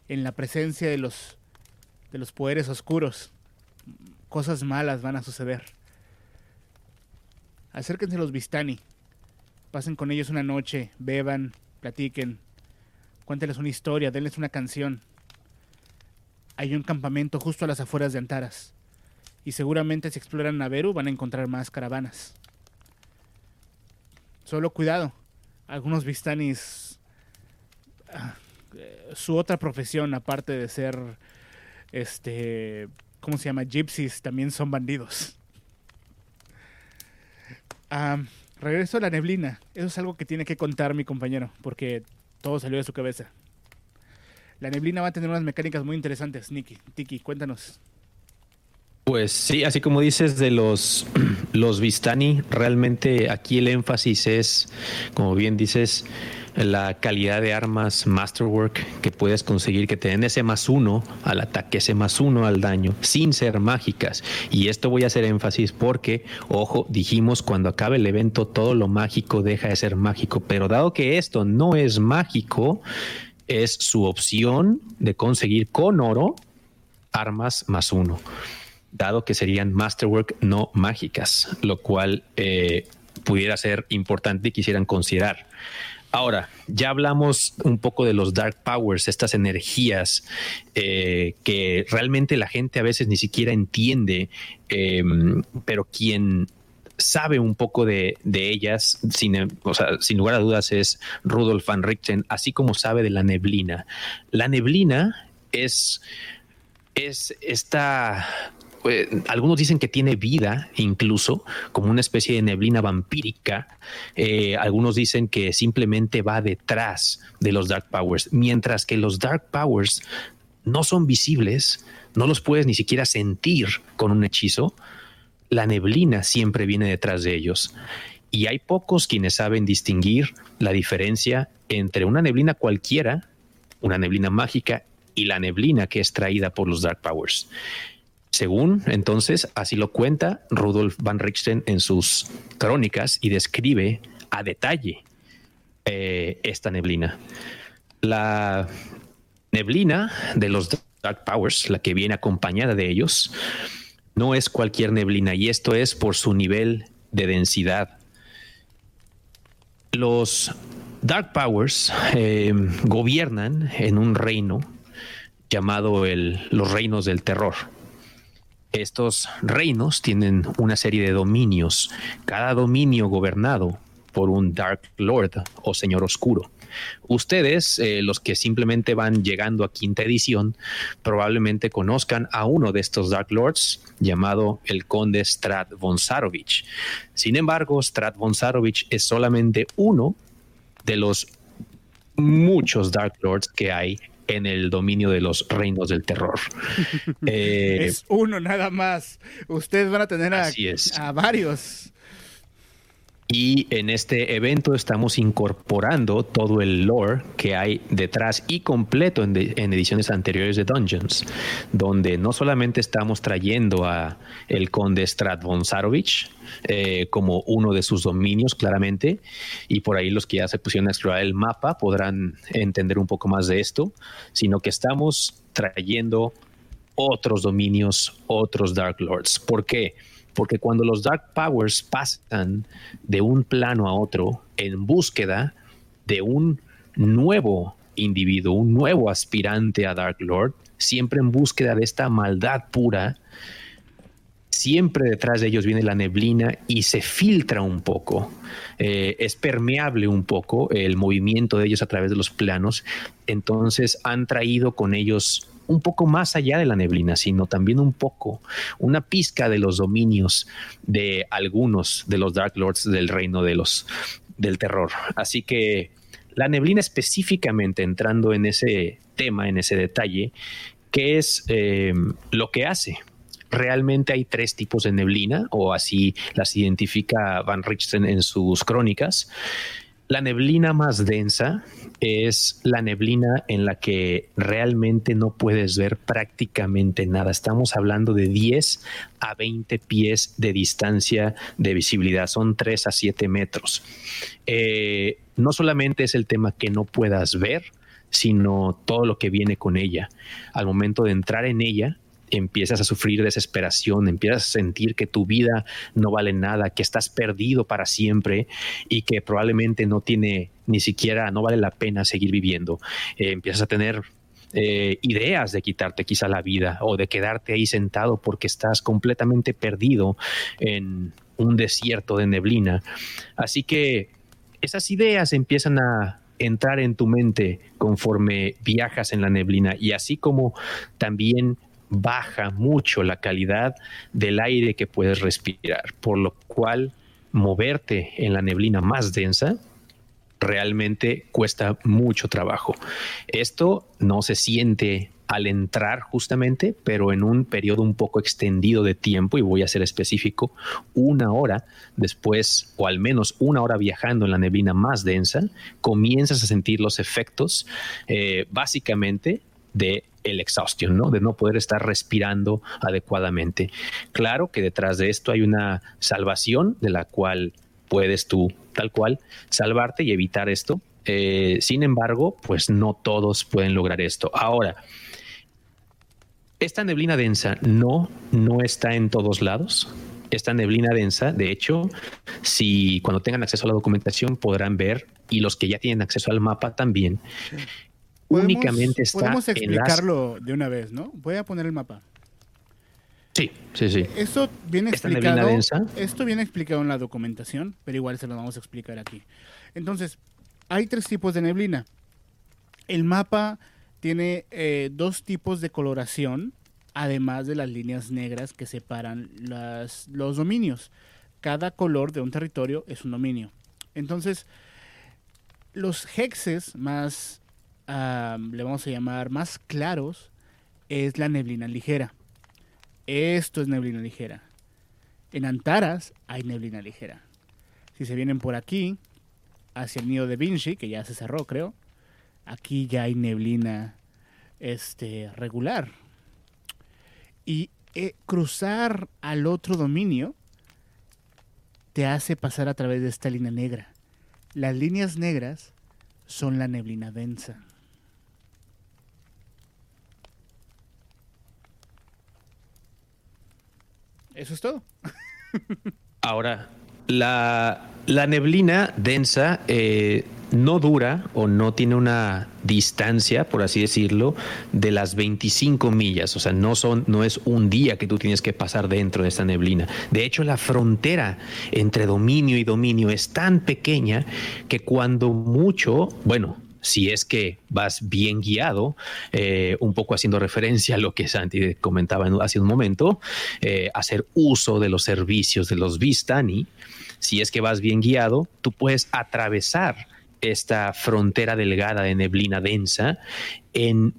en la presencia de los de los poderes oscuros, cosas malas van a suceder. Acérquense a los Vistani. Pasen con ellos una noche, beban, platiquen, cuéntenles una historia, denles una canción. Hay un campamento justo a las afueras de Antaras. Y seguramente si exploran Naveru van a encontrar más caravanas. Solo cuidado. Algunos Vistanis... Ah, su otra profesión, aparte de ser este ¿cómo se llama? Gypsies también son bandidos. Regreso a la neblina. Eso es algo que tiene que contar mi compañero, porque todo salió de su cabeza. La neblina va a tener unas mecánicas muy interesantes, Nicky. Tiki, cuéntanos. Pues sí, así como dices de los, los Vistani, realmente aquí el énfasis es, como bien dices, la calidad de armas Masterwork que puedes conseguir que te den ese más uno al ataque, ese más uno al daño, sin ser mágicas. Y esto voy a hacer énfasis porque, ojo, dijimos cuando acabe el evento todo lo mágico deja de ser mágico, pero dado que esto no es mágico, es su opción de conseguir con oro armas más uno, dado que serían Masterwork no mágicas, lo cual eh, pudiera ser importante y quisieran considerar. Ahora, ya hablamos un poco de los dark powers, estas energías eh, que realmente la gente a veces ni siquiera entiende, em, pero quien sabe un poco de, ellas, sin, sin lugar a dudas, es Rudolf van Richten, así como sabe de la neblina. La neblina es, es esta pues, algunos dicen que tiene vida incluso, como una especie de neblina vampírica. Eh, algunos dicen que simplemente va detrás de los Dark Powers, mientras que los Dark Powers no son visibles, no los puedes ni siquiera sentir con un hechizo. La neblina siempre viene detrás de ellos. Y hay pocos quienes saben distinguir la diferencia entre una neblina cualquiera, una neblina mágica, y la neblina que es traída por los Dark Powers. Según entonces, así lo cuenta Rudolf van Richten en sus crónicas y describe a detalle eh, esta neblina. La neblina de los Dark Powers, la que viene acompañada de ellos, no es cualquier neblina y esto es por su nivel de densidad. Los Dark Powers eh, gobiernan en un reino llamado el, los reinos del terror. Estos reinos tienen una serie de dominios, cada dominio gobernado por un Dark Lord o Señor Oscuro. Ustedes, eh, los que simplemente van llegando a quinta edición, probablemente conozcan a uno de estos Dark Lords llamado el Conde Strat von Sarovich. Sin embargo, Strat von Sarovich es solamente uno de los muchos Dark Lords que hay en el dominio de los reinos del terror. Eh, es uno nada más. Ustedes van a tener a varios. Y en este evento estamos incorporando todo el lore que hay detrás y completo en, ediciones anteriores de Dungeons, donde no solamente estamos trayendo a el conde Strat von Sarovich eh, como uno de sus dominios, claramente, y por ahí los que ya se pusieron a explorar el mapa podrán entender un poco más de esto, sino que estamos trayendo otros dominios, otros Dark Lords. ¿Por qué? Porque cuando los Dark Powers pasan de un plano a otro en búsqueda de un nuevo individuo, un nuevo aspirante a Dark Lord, siempre en búsqueda de esta maldad pura, siempre detrás de ellos viene la neblina y se filtra un poco, eh, es permeable un poco el movimiento de ellos a través de los planos, entonces han traído con ellos un poco más allá de la neblina, sino también un poco, una pizca de los dominios de algunos de los Dark Lords del reino de los del terror. Así que la neblina específicamente entrando en ese tema, en ese detalle, ¿qué es eh, lo que hace? Realmente hay tres tipos de neblina, o así las identifica Van Richten en sus crónicas. La neblina más densa es la neblina en la que realmente no puedes ver prácticamente nada. Estamos hablando de 10 a 20 pies de distancia de visibilidad, son 3 a 7 metros. Eh, no solamente es el tema que no puedas ver, sino todo lo que viene con ella. Al momento de entrar en ella, empiezas a sufrir desesperación, empiezas a sentir que tu vida no vale nada, que estás perdido para siempre y que probablemente no tiene ni siquiera, no vale la pena seguir viviendo. Eh, empiezas a tener eh, ideas de quitarte quizá la vida o de quedarte ahí sentado porque estás completamente perdido en un desierto de neblina. Así que esas ideas empiezan a entrar en tu mente conforme viajas en la neblina y así como también baja mucho la calidad del aire que puedes respirar, por lo cual moverte en la neblina más densa realmente cuesta mucho trabajo. Esto no se siente al entrar justamente, pero en un periodo un poco extendido de tiempo, y voy a ser específico, una hora después, o al menos una hora viajando en la neblina más densa, comienzas a sentir los efectos eh, básicamente de el exhaustion, ¿no? De no poder estar respirando adecuadamente. Claro que detrás de esto hay una salvación de la cual puedes tú, tal cual, salvarte y evitar esto. Eh, sin embargo, pues no todos pueden lograr esto. Ahora, esta neblina densa no, no está en todos lados. Esta neblina densa, de hecho, si cuando tengan acceso a la documentación podrán ver, y los que ya tienen acceso al mapa también, únicamente está. Podemos explicarlo de una vez, ¿no? Voy a poner el mapa. Sí, sí, sí. Esto viene explicado. Esto viene explicado en la documentación, pero igual se lo vamos a explicar aquí. Entonces, hay tres tipos de neblina. El mapa tiene eh, dos tipos de coloración, además de las líneas negras que separan las, los dominios. Cada color de un territorio es un dominio. Entonces, los hexes más le vamos a llamar más claros, es la neblina ligera. Esto es neblina ligera. En Antaras hay neblina ligera. Si se vienen por aquí, hacia el nido de Vinci, que ya se cerró, creo, aquí ya hay neblina este, regular. Y eh, cruzar al otro dominio te hace pasar a través de esta línea negra. Las líneas negras son la neblina densa. Eso es todo. Ahora, la, la neblina densa eh, no dura o no tiene una distancia, por así decirlo, de las 25 millas. O sea, no, son, no es un día que tú tienes que pasar dentro de esta neblina. De hecho, la frontera entre dominio y dominio es tan pequeña que cuando mucho, bueno, si es que vas bien guiado, eh, un poco haciendo referencia a lo que Santi comentaba hace un momento, eh, hacer uso de los servicios de los Vistani, si es que vas bien guiado, tú puedes atravesar esta frontera delgada de neblina densa en,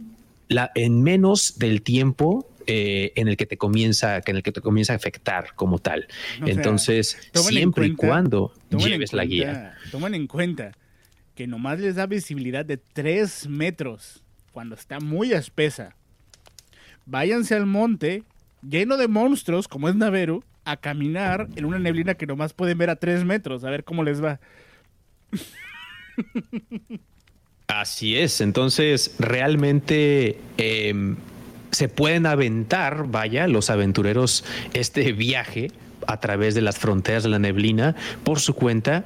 la, en menos del tiempo eh, en el que te comienza, en el que te comienza a afectar como tal. Entonces, siempre y cuando lleves la guía. Tomen en cuenta que nomás les da visibilidad de 3 metros cuando está muy espesa. Váyanse al monte lleno de monstruos como es Naveru a caminar en una neblina que nomás pueden ver a 3 metros, a ver cómo les va. Así es, entonces realmente em, se pueden aventar, vaya, los aventureros este viaje a través de las fronteras de la neblina por su cuenta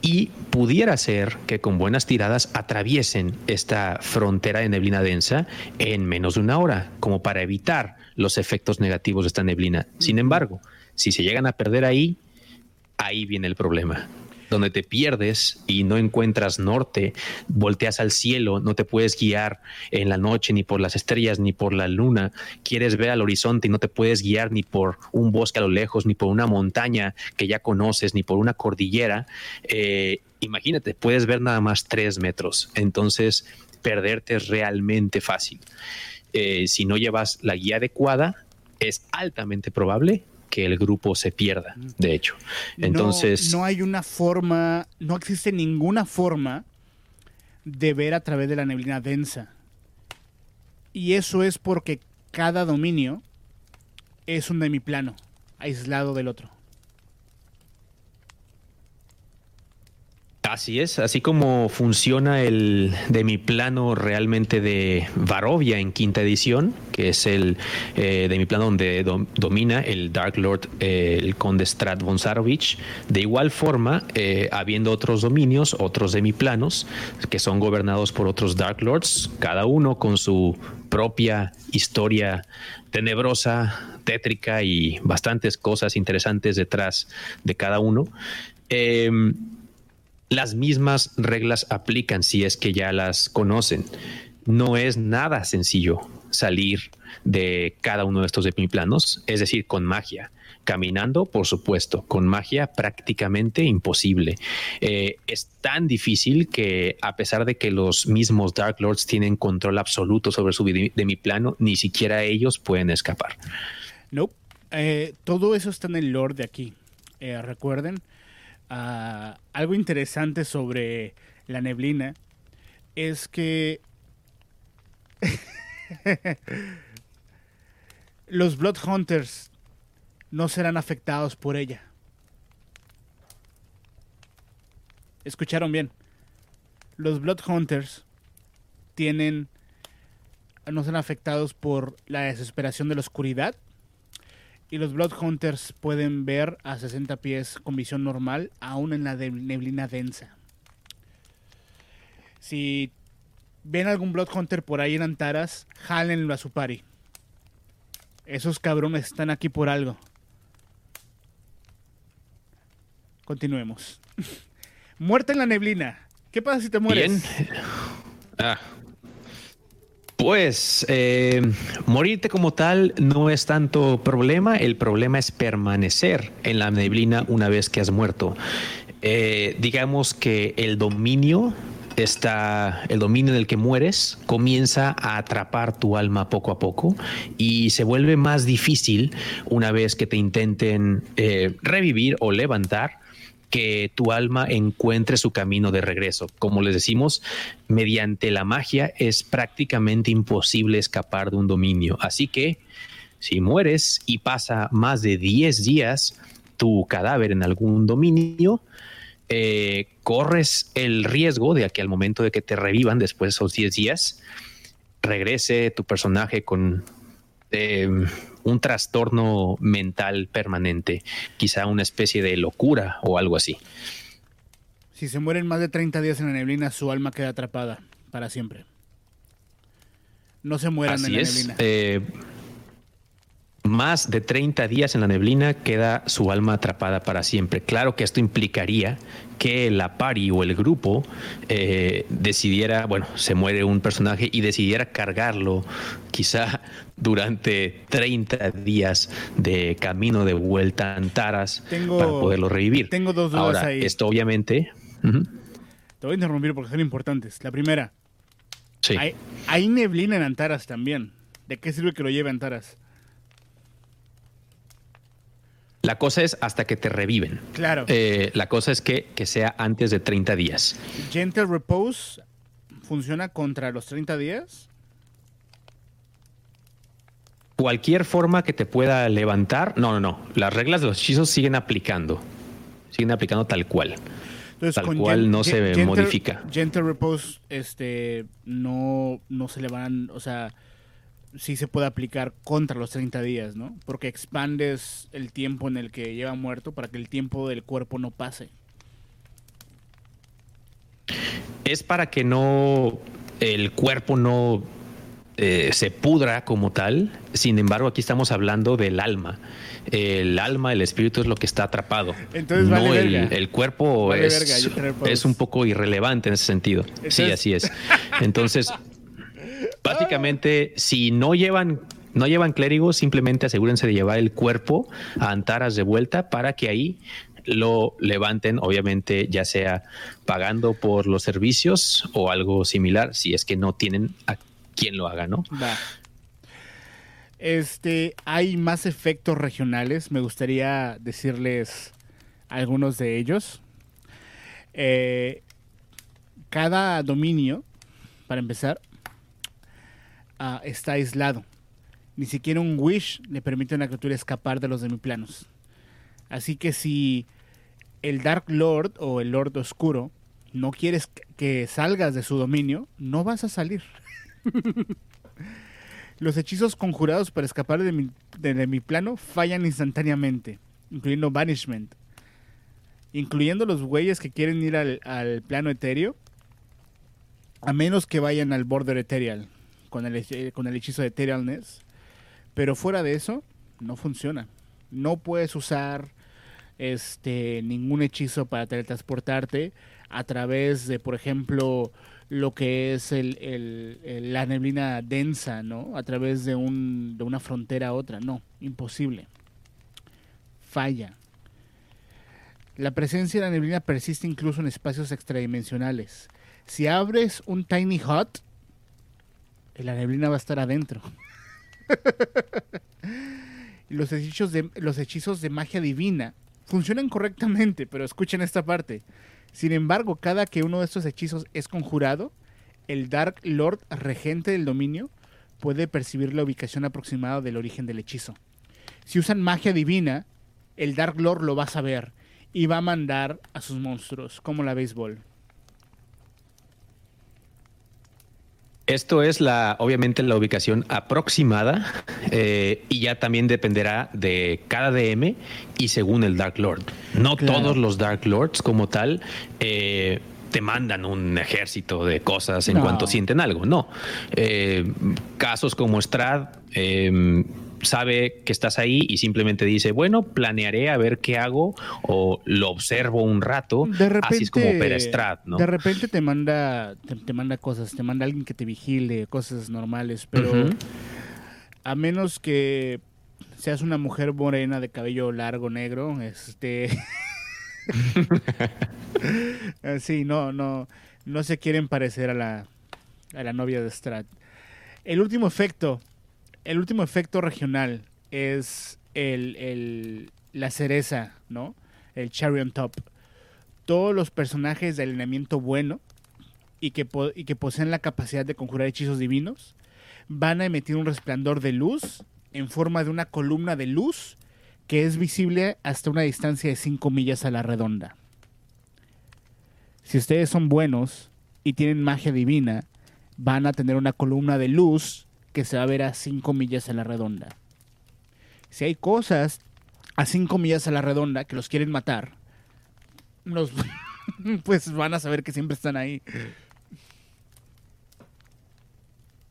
y pudiera ser que con buenas tiradas atraviesen esta frontera de neblina densa en menos de una hora, como para evitar los efectos negativos de esta neblina. Sin embargo, si se llegan a perder ahí, ahí viene el problema donde te pierdes y no encuentras norte, volteas al cielo, no te puedes guiar en la noche ni por las estrellas ni por la luna, quieres ver al horizonte y no te puedes guiar ni por un bosque a lo lejos, ni por una montaña que ya conoces, ni por una cordillera, eh, imagínate, puedes ver nada más tres metros, entonces perderte es realmente fácil. Eh, si no llevas la guía adecuada, es altamente probable que el grupo se pierda, de hecho. Entonces... No, hay una forma, no existe ninguna forma de ver a través de la neblina densa. Y eso es porque cada dominio es un demiplano, aislado del otro. Así es, así como funciona el de mi plano realmente de Varovia en quinta edición, que es el eh, de mi plano donde domina el Dark Lord, eh, el conde Strat von Sarovich. De igual forma, eh, habiendo otros dominios, otros de mi planos, que son gobernados por otros Dark Lords, cada uno con su propia historia tenebrosa, tétrica y bastantes cosas interesantes detrás de cada uno. Las mismas reglas aplican si es que ya las conocen. No es nada sencillo salir de cada uno de estos planos, es decir, con magia. Caminando, por supuesto, con magia prácticamente imposible. Eh, es tan difícil que a pesar de que los mismos Dark Lords tienen control absoluto sobre su plano, ni siquiera ellos pueden escapar. No, eh, todo eso está en el lore de aquí. Eh, recuerden, Algo interesante sobre la neblina es que los Blood Hunters no serán afectados por ella. Escucharon bien. Los Blood Hunters tienen no serán afectados por la desesperación de la oscuridad y los Bloodhunters pueden ver a 60 pies con visión normal, aún en la neblina densa. Si ven algún Bloodhunter por ahí en Antaras, jálenlo a su pari. Esos cabrones están aquí por algo. Continuemos. Muerte en la neblina. ¿Qué pasa si te mueres? Bien. Ah, pues eh, morirte como tal no es tanto problema, el problema es permanecer en la neblina una vez que has muerto. Eh, digamos que el dominio está el dominio en el que mueres comienza a atrapar tu alma poco a poco y se vuelve más difícil una vez que te intenten eh, revivir o levantar que tu alma encuentre su camino de regreso. Como les decimos, mediante la magia es prácticamente imposible escapar de un dominio. Así que si mueres y pasa más de 10 días tu cadáver en algún dominio, eh, corres el riesgo de que al momento de que te revivan después de esos 10 días, regrese tu personaje con eh, un trastorno mental permanente, quizá una especie de locura o algo así. Si se mueren más de 30 días en la neblina, su alma queda atrapada para siempre. No se mueran en la neblina. Eh, más de 30 días en la neblina queda su alma atrapada para siempre. Claro que esto implicaría que la pari o el grupo eh, decidiera, bueno, se muere un personaje y decidiera cargarlo quizá durante 30 días de camino de vuelta a Antaras para poderlo revivir. Tengo dos dudas Ahora, ahí. Esto obviamente... Te voy a interrumpir porque son importantes. La primera. Sí. Hay, hay neblina en Antaras también. ¿De qué sirve que lo lleve a Antaras? La cosa es hasta que te reviven. Claro. Eh, la cosa es que, que, sea antes de 30 días. ¿Gentle Repose funciona contra los 30 días? Cualquier forma que te pueda levantar. No, no, no. Las reglas de los hechizos siguen aplicando. Siguen aplicando tal cual. tal cual no se modifica. Gentle Repose este, no, no se le van. O sea sí se puede aplicar contra los 30 días, ¿no? Porque expandes el tiempo en el que lleva muerto para que el tiempo del cuerpo no pase. Es para que no el cuerpo no eh, se pudra como tal. Sin embargo, aquí estamos hablando del alma. El alma, el espíritu es lo que está atrapado. Entonces, vale el, cuerpo es, es, un poco irrelevante en ese sentido. Sí, así es. Entonces, Básicamente, si no llevan no llevan clérigos, simplemente asegúrense de llevar el cuerpo a Antaras de vuelta para que ahí lo levanten, obviamente ya sea pagando por los servicios o algo similar, si es que no tienen a quien lo haga, ¿no? Este, hay más efectos regionales, me gustaría decirles algunos de ellos. Eh, cada dominio, para empezar, Ah, está aislado. Ni siquiera un wish le permite a una criatura escapar de los demiplanos. Así que si el Dark Lord o el Lord Oscuro no quieres que salgas de su dominio, no vas a salir. los hechizos conjurados para escapar de mi, de, mi plano fallan instantáneamente, incluyendo Banishment. Incluyendo los güeyes que quieren ir al, al plano etéreo, a menos que vayan al border ethereal con el, con el hechizo de Etherealness. Pero fuera de eso, no funciona. No puedes usar este ningún hechizo para teletransportarte a través de, por ejemplo, lo que es el, la neblina densa, ¿no? A través de, un, de una frontera a otra. No, imposible. Falla. La presencia de la neblina persiste incluso en espacios extradimensionales. Si abres un tiny hut, la neblina va a estar adentro. los, hechizos de, los hechizos de magia divina funcionan correctamente, pero escuchen esta parte. Sin embargo, cada que uno de estos hechizos es conjurado, el Dark Lord regente del dominio puede percibir la ubicación aproximada del origen del hechizo. Si usan magia divina, el Dark Lord lo va a saber y va a mandar a sus monstruos, como la béisbol. Esto es la, obviamente, la ubicación aproximada eh, y ya también dependerá de cada DM y según el Dark Lord. No todos los Dark Lords como tal eh, te mandan un ejército de cosas en cuanto sienten algo. No. Eh, casos como Strad sabe que estás ahí y simplemente dice, bueno, planearé a ver qué hago o lo observo un rato. De repente, así es como Perestrad, ¿no? De repente te manda, te, manda cosas, te manda alguien que te vigile, cosas normales, pero a menos que seas una mujer morena de cabello largo, negro, este... sí, no, no, no se quieren parecer a la, a la novia de Strat. El último efecto el último efecto regional es el, la cereza, ¿no? El cherry on top. Todos los personajes de alineamiento bueno y que, y que poseen la capacidad de conjurar hechizos divinos van a emitir un resplandor de luz en forma de una columna de luz que es visible hasta una distancia de 5 millas a la redonda. Si ustedes son buenos y tienen magia divina, van a tener una columna de luz que se va a ver a 5 millas en la redonda. Si hay cosas a cinco millas a la redonda que los quieren matar, los, pues van a saber que siempre están ahí.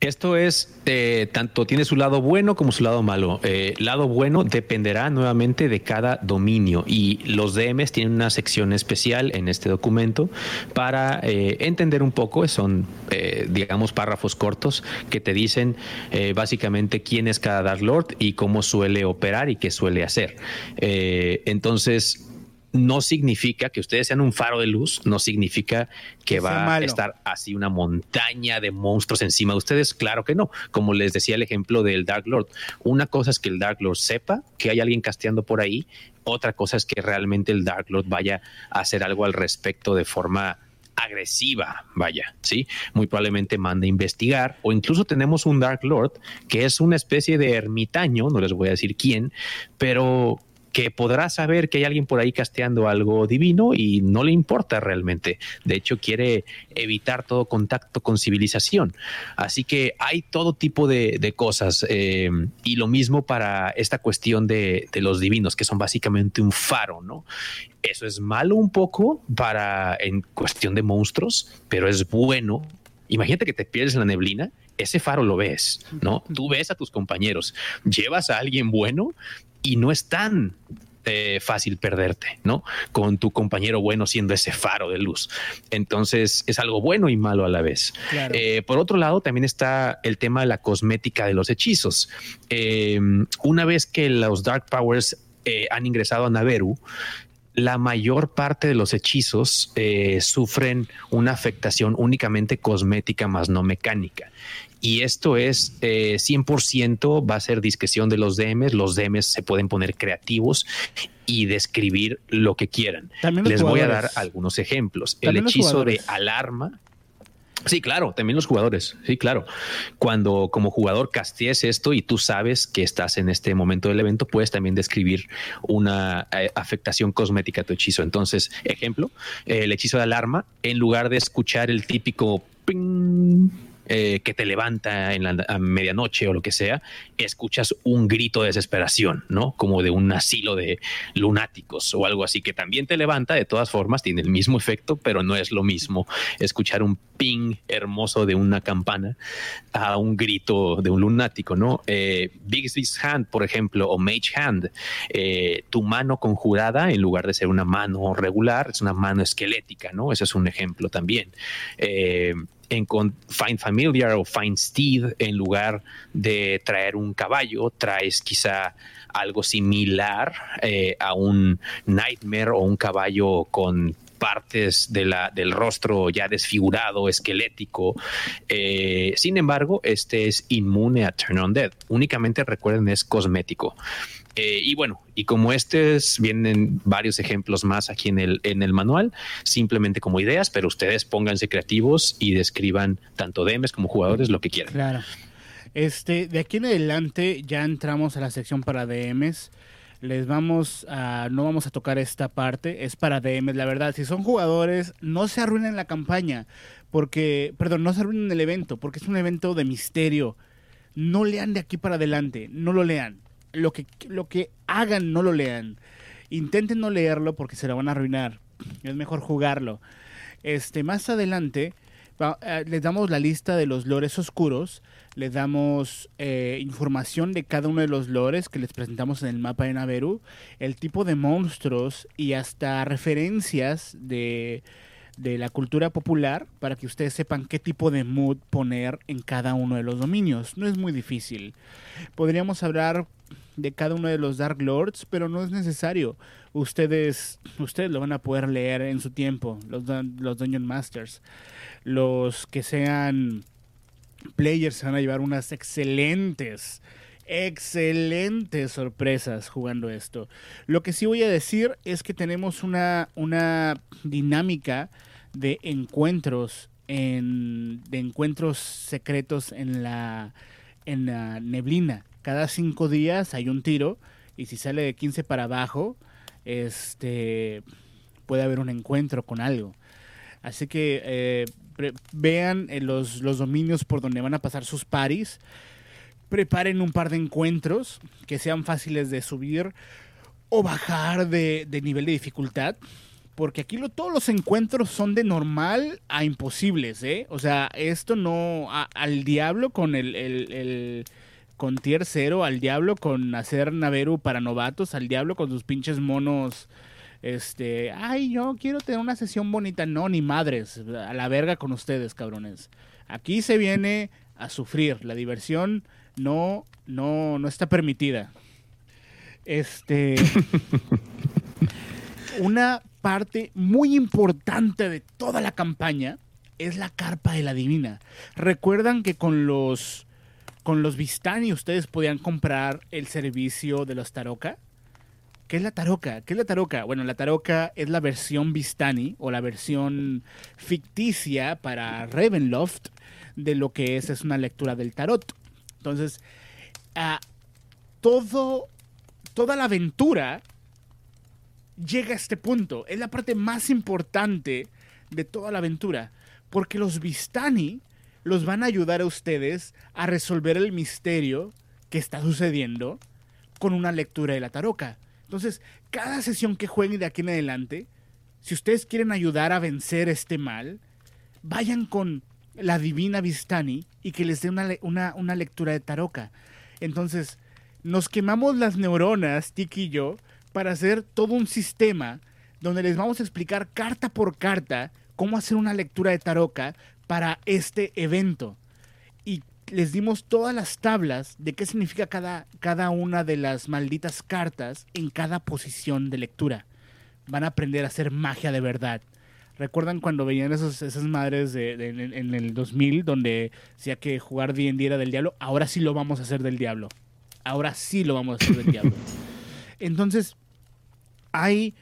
Esto es, eh, tanto tiene su lado bueno como su lado malo. Eh, lado bueno dependerá nuevamente de cada dominio y los DMs tienen una sección especial en este documento para eh, entender un poco, son, digamos, párrafos cortos que te dicen básicamente quién es cada Dark Lord y cómo suele operar y qué suele hacer. entonces, no significa que ustedes sean un faro de luz, no significa que, va a estar así una montaña de monstruos encima de ustedes. Claro que no. Como les decía el ejemplo del Dark Lord, una cosa es que el Dark Lord sepa que hay alguien casteando por ahí, otra cosa es que realmente el Dark Lord vaya a hacer algo al respecto de forma agresiva, vaya, ¿sí? Muy probablemente mande a investigar o incluso tenemos un Dark Lord que es una especie de ermitaño, no les voy a decir quién, pero que podrá saber que hay alguien por ahí casteando algo divino y no le importa realmente. De hecho, quiere evitar todo contacto con civilización. Así que hay todo tipo de, cosas. Eh, y lo mismo para esta cuestión de, los divinos, que son básicamente un faro, ¿no? Eso es malo un poco para en cuestión de monstruos, pero es bueno. Imagínate que te pierdes en la neblina ese faro lo ves, ¿no? Tú ves a tus compañeros, llevas a alguien bueno y no es tan eh, fácil perderte, ¿no? Con tu compañero bueno siendo ese faro de luz. Entonces es algo bueno y malo a la vez. Eh, por otro lado, también está el tema de la cosmética de los hechizos. Eh, una vez que los Dark Powers han ingresado a Naveru, la mayor parte de los hechizos sufren una afectación únicamente cosmética más no mecánica. Y esto es 100% eh, va a ser discreción de los DMs. Los DMs se pueden poner creativos y describir lo que quieran. Les voy a dar algunos ejemplos. El hechizo de alarma. Sí, claro, también los jugadores. Sí, claro. Cuando como jugador castees esto y tú sabes que estás en este momento del evento, puedes también describir una eh, afectación cosmética a tu hechizo. Entonces, ejemplo, el hechizo de alarma, en lugar de escuchar el típico ping eh, que te levanta en la medianoche o lo que sea, escuchas un grito de desesperación, ¿no? Como de un asilo de lunáticos o algo así, que también te levanta, de todas formas, tiene el mismo efecto, pero no es lo mismo escuchar un ping hermoso de una campana a un grito de un lunático, ¿no? Eh, Big Hand, por ejemplo, o Mage Hand, eh, tu mano conjurada, en lugar de ser una mano regular, es una mano esquelética, ¿no? Ese es un ejemplo también. Eh, en Find Familiar o Find Steed, en lugar de traer un caballo, traes quizá algo similar eh, a un Nightmare o un caballo con partes del rostro ya desfigurado, esquelético. Eh, sin embargo, este es inmune a Turn on Dead. Únicamente recuerden, es cosmético. Eh, y bueno, y como estos vienen varios ejemplos más aquí en el, en el manual, simplemente como ideas, pero ustedes pónganse creativos y describan tanto DMs como jugadores lo que quieran. Claro. Este, de aquí en adelante ya entramos a la sección para DMs. Les vamos a, no vamos a tocar esta parte, es para DMs, la verdad. Si son jugadores, no se arruinen la campaña, porque, perdón, no se arruinen el evento, porque es un evento de misterio. No lean de aquí para adelante, no lo lean lo que, lo que hagan no lo lean. Intenten no leerlo porque se lo van a arruinar. Es mejor jugarlo. Este, más adelante eh, les damos la lista de los lores oscuros, les damos eh, información de cada uno de los lores que les presentamos en el mapa de Naveru, el tipo de monstruos y hasta referencias de, de la cultura popular para que ustedes sepan qué tipo de mood poner en cada uno de los dominios. No es muy difícil. Podríamos hablar de cada uno de los Dark Lords, pero no es necesario. Ustedes, ustedes lo van a poder leer en su tiempo, los, los Dungeon Masters. Los que sean players se van a llevar unas excelentes, excelentes sorpresas jugando esto. Lo que sí voy a decir es que tenemos una, una dinámica de encuentros en, de encuentros secretos en la en la neblina cada cinco días hay un tiro y si sale de 15 para abajo, este puede haber un encuentro con algo. Así que eh, vean eh, los, los, dominios por donde van a pasar sus paris. Preparen un par de encuentros que sean fáciles de subir o bajar de, nivel de dificultad. Porque aquí todos los encuentros son de normal a imposibles, ¿eh? O sea, esto no... al diablo con el, con tier 0, al diablo con hacer Naveru para novatos, al diablo con sus pinches monos este, ay, yo quiero tener una sesión bonita. No, ni madres, a la verga con ustedes, cabrones. Aquí se viene a sufrir. La diversión no, no, no está permitida. Este. una parte muy importante de toda la campaña es la carpa de la divina. Recuerdan que con los con los Vistani ustedes podían comprar el servicio de los Taroka. ¿Qué es la Taroka? ¿Qué es la Taroka? Bueno, la Taroka es la versión Vistani o la versión ficticia para Ravenloft de lo que es, es una lectura del tarot. Entonces, todo, toda la aventura llega a este punto. Es la parte más importante de toda la aventura. Porque los Vistani los van a ayudar a ustedes a resolver el misterio que está sucediendo con una lectura de la taroka. Entonces, cada sesión que jueguen de aquí en adelante, si ustedes quieren ayudar a vencer este mal, vayan con la divina Vistani y que les dé una, lectura de Taroka. Entonces, nos quemamos las neuronas, Tiki y yo, para hacer todo un sistema donde les vamos a explicar carta por carta cómo hacer una lectura de Taroka para este evento. Y les dimos todas las tablas de qué significa cada, cada una de las malditas cartas en cada posición de lectura. Van a aprender a hacer magia de verdad. ¿Recuerdan cuando veían esas madres de, en, el 2000 donde decía que jugar D&D era del diablo? Ahora sí lo vamos a hacer del diablo. Ahora sí lo vamos a hacer del diablo. Entonces, hay...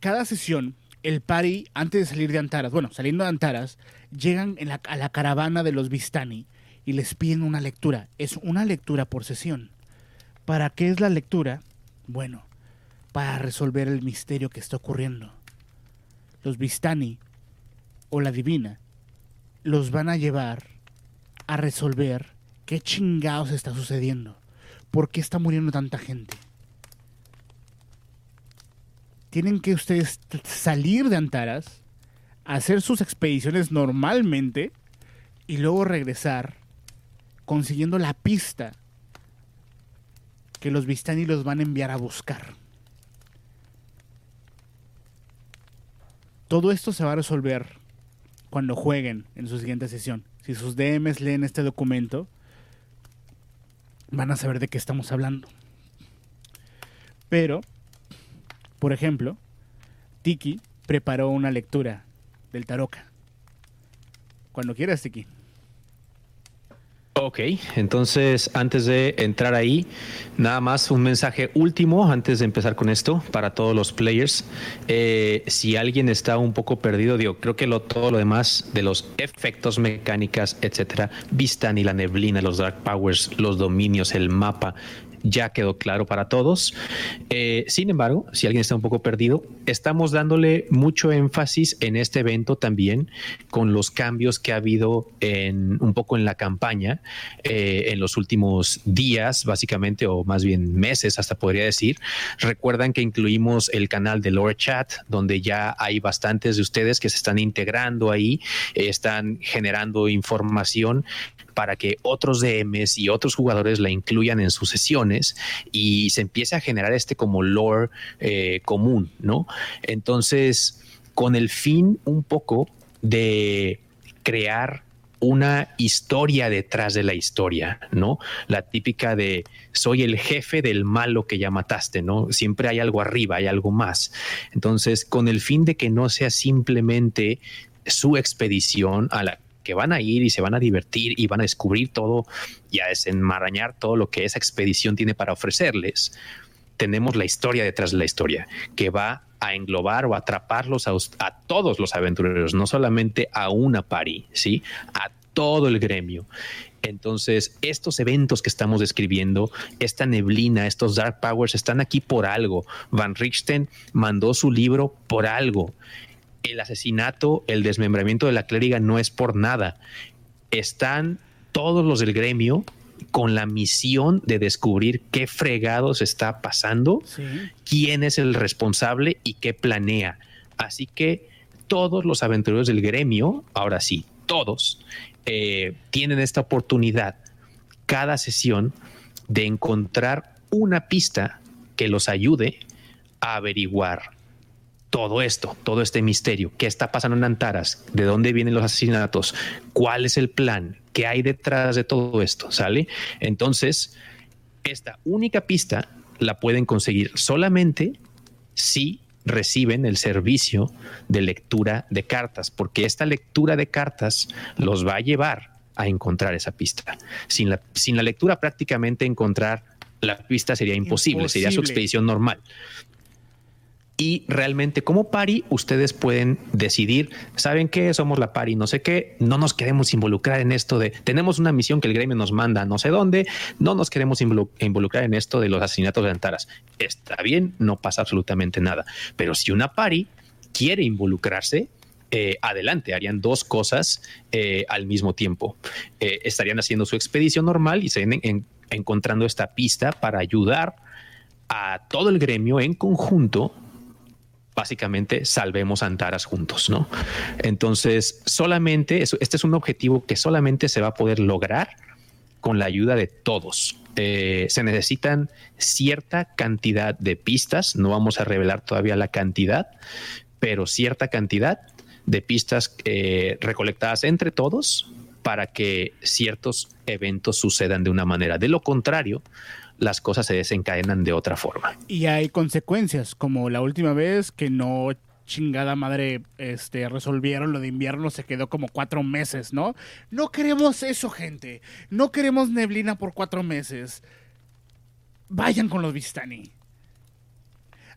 Cada sesión, el party, antes de salir de Antaras, bueno, saliendo de Antaras, llegan a la caravana de los Vistani y les piden una lectura. Es una lectura por sesión. ¿Para qué es la lectura? Bueno, para resolver el misterio que está ocurriendo. Los Vistani o la Divina los van a llevar a resolver qué chingados está sucediendo. ¿Por qué está muriendo tanta gente? Tienen que ustedes salir de Antaras hacer sus expediciones normalmente y luego regresar consiguiendo la pista que los Vistani los van a enviar a buscar. Todo esto se va a resolver cuando jueguen en su siguiente sesión. Si sus DMs leen este documento, van a saber de qué estamos hablando. Pero, por ejemplo, Tiki preparó una lectura del Taroka. Cuando quieras, Tiki. Ok, entonces antes de entrar ahí, nada más un mensaje último antes de empezar con esto para todos los players. Eh, si alguien está un poco perdido, digo, creo que lo, todo lo demás de los efectos mecánicas, etcétera, Vistan y la neblina, los dark powers, los dominios, el mapa, ya quedó claro para todos. Eh, sin embargo, si alguien está un poco perdido, estamos dándole mucho énfasis en este evento también con los cambios que ha habido en un poco en la campaña eh, en los últimos días, básicamente, o más bien meses, hasta podría decir. Recuerdan que incluimos el canal de Lore Chat, donde ya hay bastantes de ustedes que se están integrando ahí, eh, están generando información para que otros DMs y otros jugadores la incluyan en sus sesiones y se empiece a generar este como lore eh, común, ¿no? Entonces, con el fin un poco de crear una historia detrás de la historia, ¿no? La típica de soy el jefe del malo que ya mataste, ¿no? Siempre hay algo arriba, hay algo más. Entonces, con el fin de que no sea simplemente su expedición a la que van a ir y se van a divertir y van a descubrir todo y a desenmarañar todo lo que esa expedición tiene para ofrecerles, tenemos la historia detrás de la historia, que va a englobar o atraparlos a, todos los aventureros, no solamente a una pari, ¿sí? A todo el gremio. Entonces, estos eventos que estamos describiendo, esta neblina, estos dark powers, están aquí por algo. Van Richten mandó su libro por algo el asesinato, el desmembramiento de la clériga no es por nada. Están todos los del gremio con la misión de descubrir qué fregados está pasando, quién es el responsable y qué planea. Así que todos los aventureros del gremio, ahora sí, todos, eh, tienen esta oportunidad cada sesión de encontrar una pista que los ayude a averiguar todo esto, todo este misterio, qué está pasando en Antaras, de dónde vienen los asesinatos, cuál es el plan, qué hay detrás de todo esto, ¿sale? Entonces, esta única pista la pueden conseguir solamente si reciben el servicio de lectura de cartas, porque esta lectura de cartas los va a llevar a encontrar esa pista. Sin la, sin la lectura prácticamente encontrar la pista sería imposible, sería su expedición normal y realmente como pari ustedes pueden decidir, ¿saben qué? Somos la pari, no sé qué, no nos queremos involucrar en esto de, tenemos una misión que el gremio nos manda no sé dónde, no nos queremos involucrar en esto de los asesinatos de Antaras. Está bien, no pasa absolutamente nada, pero si una pari quiere involucrarse, eh, adelante, harían dos cosas eh, al mismo tiempo. Eh, estarían haciendo su expedición normal y se encontrando esta pista para ayudar a todo el gremio en conjunto básicamente salvemos Antaras juntos, ¿no? Entonces, solamente, este es un objetivo que solamente se va a poder lograr con la ayuda de todos. Eh, se necesitan cierta cantidad de pistas, no vamos a revelar todavía la cantidad, pero cierta cantidad de pistas eh, recolectadas entre todos para que ciertos eventos sucedan de una manera. De lo contrario, las cosas se desencadenan de otra forma. Y hay consecuencias, como la última vez que no chingada madre este resolvieron lo de invierno se quedó como cuatro meses no no queremos eso gente. No queremos neblina por cuatro meses. Vayan con los Vistani.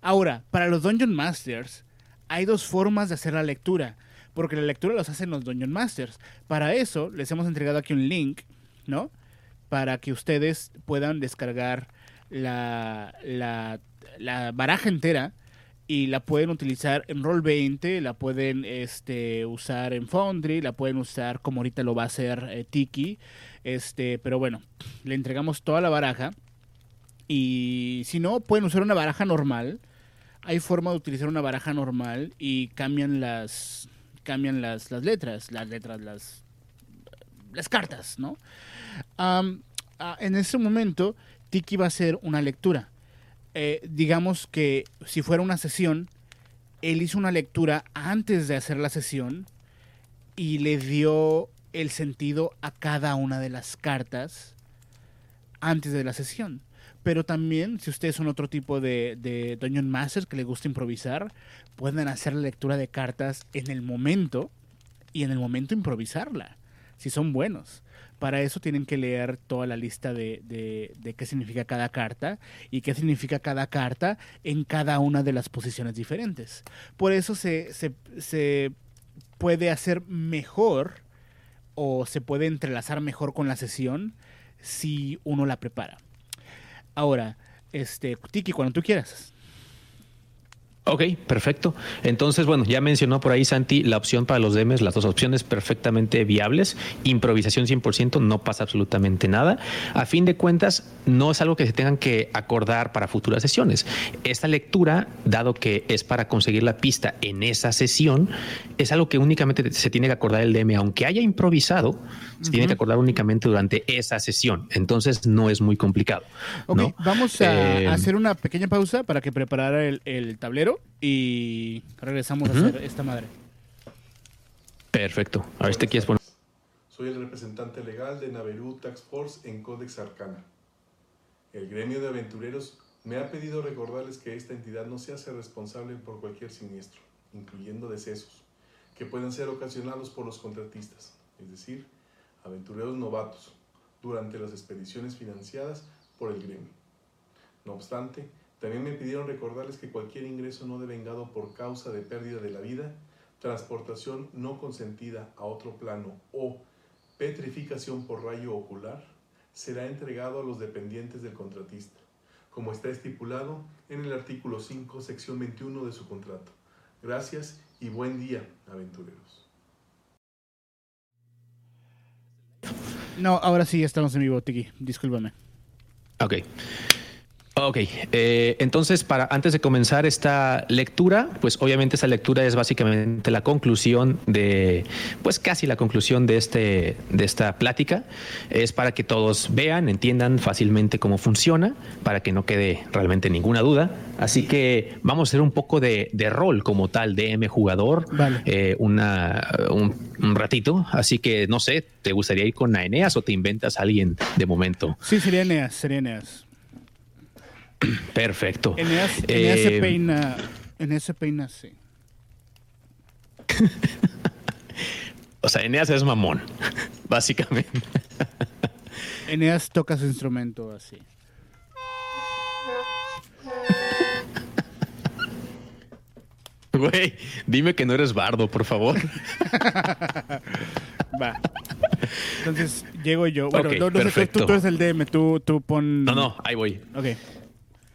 Ahora para los Dungeon Masters hay dos formas de hacer la lectura porque la lectura los hacen los Dungeon Masters. Para eso les hemos entregado aquí un link no para que ustedes puedan descargar la, la, baraja entera y la pueden utilizar en Roll20, la pueden este, usar en Foundry, la pueden usar como ahorita lo va a hacer eh, Tiki. Este, pero bueno, le entregamos toda la baraja. Y si no, pueden usar una baraja normal. Hay forma de utilizar una baraja normal y cambian las cambian las, las letras, las letras, las las cartas, ¿no? Ah, en ese momento, Tiki va a hacer una lectura. Eh, digamos que si fuera una sesión, él hizo una lectura antes de hacer la sesión y le dio el sentido a cada una de las cartas antes de la sesión. Pero también, si ustedes son otro tipo de, de Dungeon Masters que les gusta improvisar, pueden hacer la lectura de cartas en el momento y en el momento improvisarla, si son buenos. Para eso tienen que leer toda la lista de, de, qué significa cada carta y qué significa cada carta en cada una de las posiciones diferentes. Por eso se, se, se puede hacer mejor o se puede entrelazar mejor con la sesión si uno la prepara. Ahora, este, Tiki, cuando tú quieras. Ok, perfecto. Entonces, bueno, ya mencionó por ahí Santi la opción para los DMs, las dos opciones perfectamente viables. Improvisación 100%, no pasa absolutamente nada. A fin de cuentas, no es algo que se tengan que acordar para futuras sesiones. Esta lectura, dado que es para conseguir la pista en esa sesión, es algo que únicamente se tiene que acordar el DM, aunque haya improvisado, se tiene que acordar únicamente durante esa sesión. Entonces, no es muy complicado. Ok, vamos a eh, hacer una pequeña pausa para que preparara el tablero y regresamos a hacer esta madre. Perfecto. A ver, este quieres poner. Soy el representante legal de Naveru Tax Force en Codex Arcana. El gremio de aventureros me ha pedido recordarles que esta entidad no se hace responsable por cualquier siniestro, incluyendo decesos, que pueden ser ocasionados por los contratistas, es decir, aventureros novatos, durante las expediciones financiadas por el gremio. No obstante, también me pidieron recordarles que cualquier ingreso no devengado por causa de pérdida de la vida, transportación no consentida a otro plano o petrificación por rayo ocular será entregado a los dependientes del contratista, como está estipulado en el artículo 5, sección 21 de su contrato. Gracias y buen día, aventureros. No, ahora sí estamos en vivo, Tiki. Discúlpame. Ok. Ok, eh, entonces para antes de comenzar esta lectura, pues obviamente esta lectura es básicamente la conclusión de, pues casi la conclusión de este de esta plática. Es para que todos vean, entiendan fácilmente cómo funciona, para que no quede realmente ninguna duda. Así que vamos a hacer un poco de, rol como tal, DM jugador, eh, una, un, un, ratito. Así que no sé, ¿te gustaría ir con Aeneas o te inventas a alguien de momento? Sí, sería Eneas, sería Eneas. Perfecto. En ese, eh, peina, en ese peina, sí. o sea, Eneas es mamón, básicamente. Eneas toca su instrumento así. Güey, dime que no eres bardo, por favor. Va. Entonces llego yo. Bueno, no, no sé, tú, tú, eres el DM, tú, tú pon. No, no, ahí voy. Ok.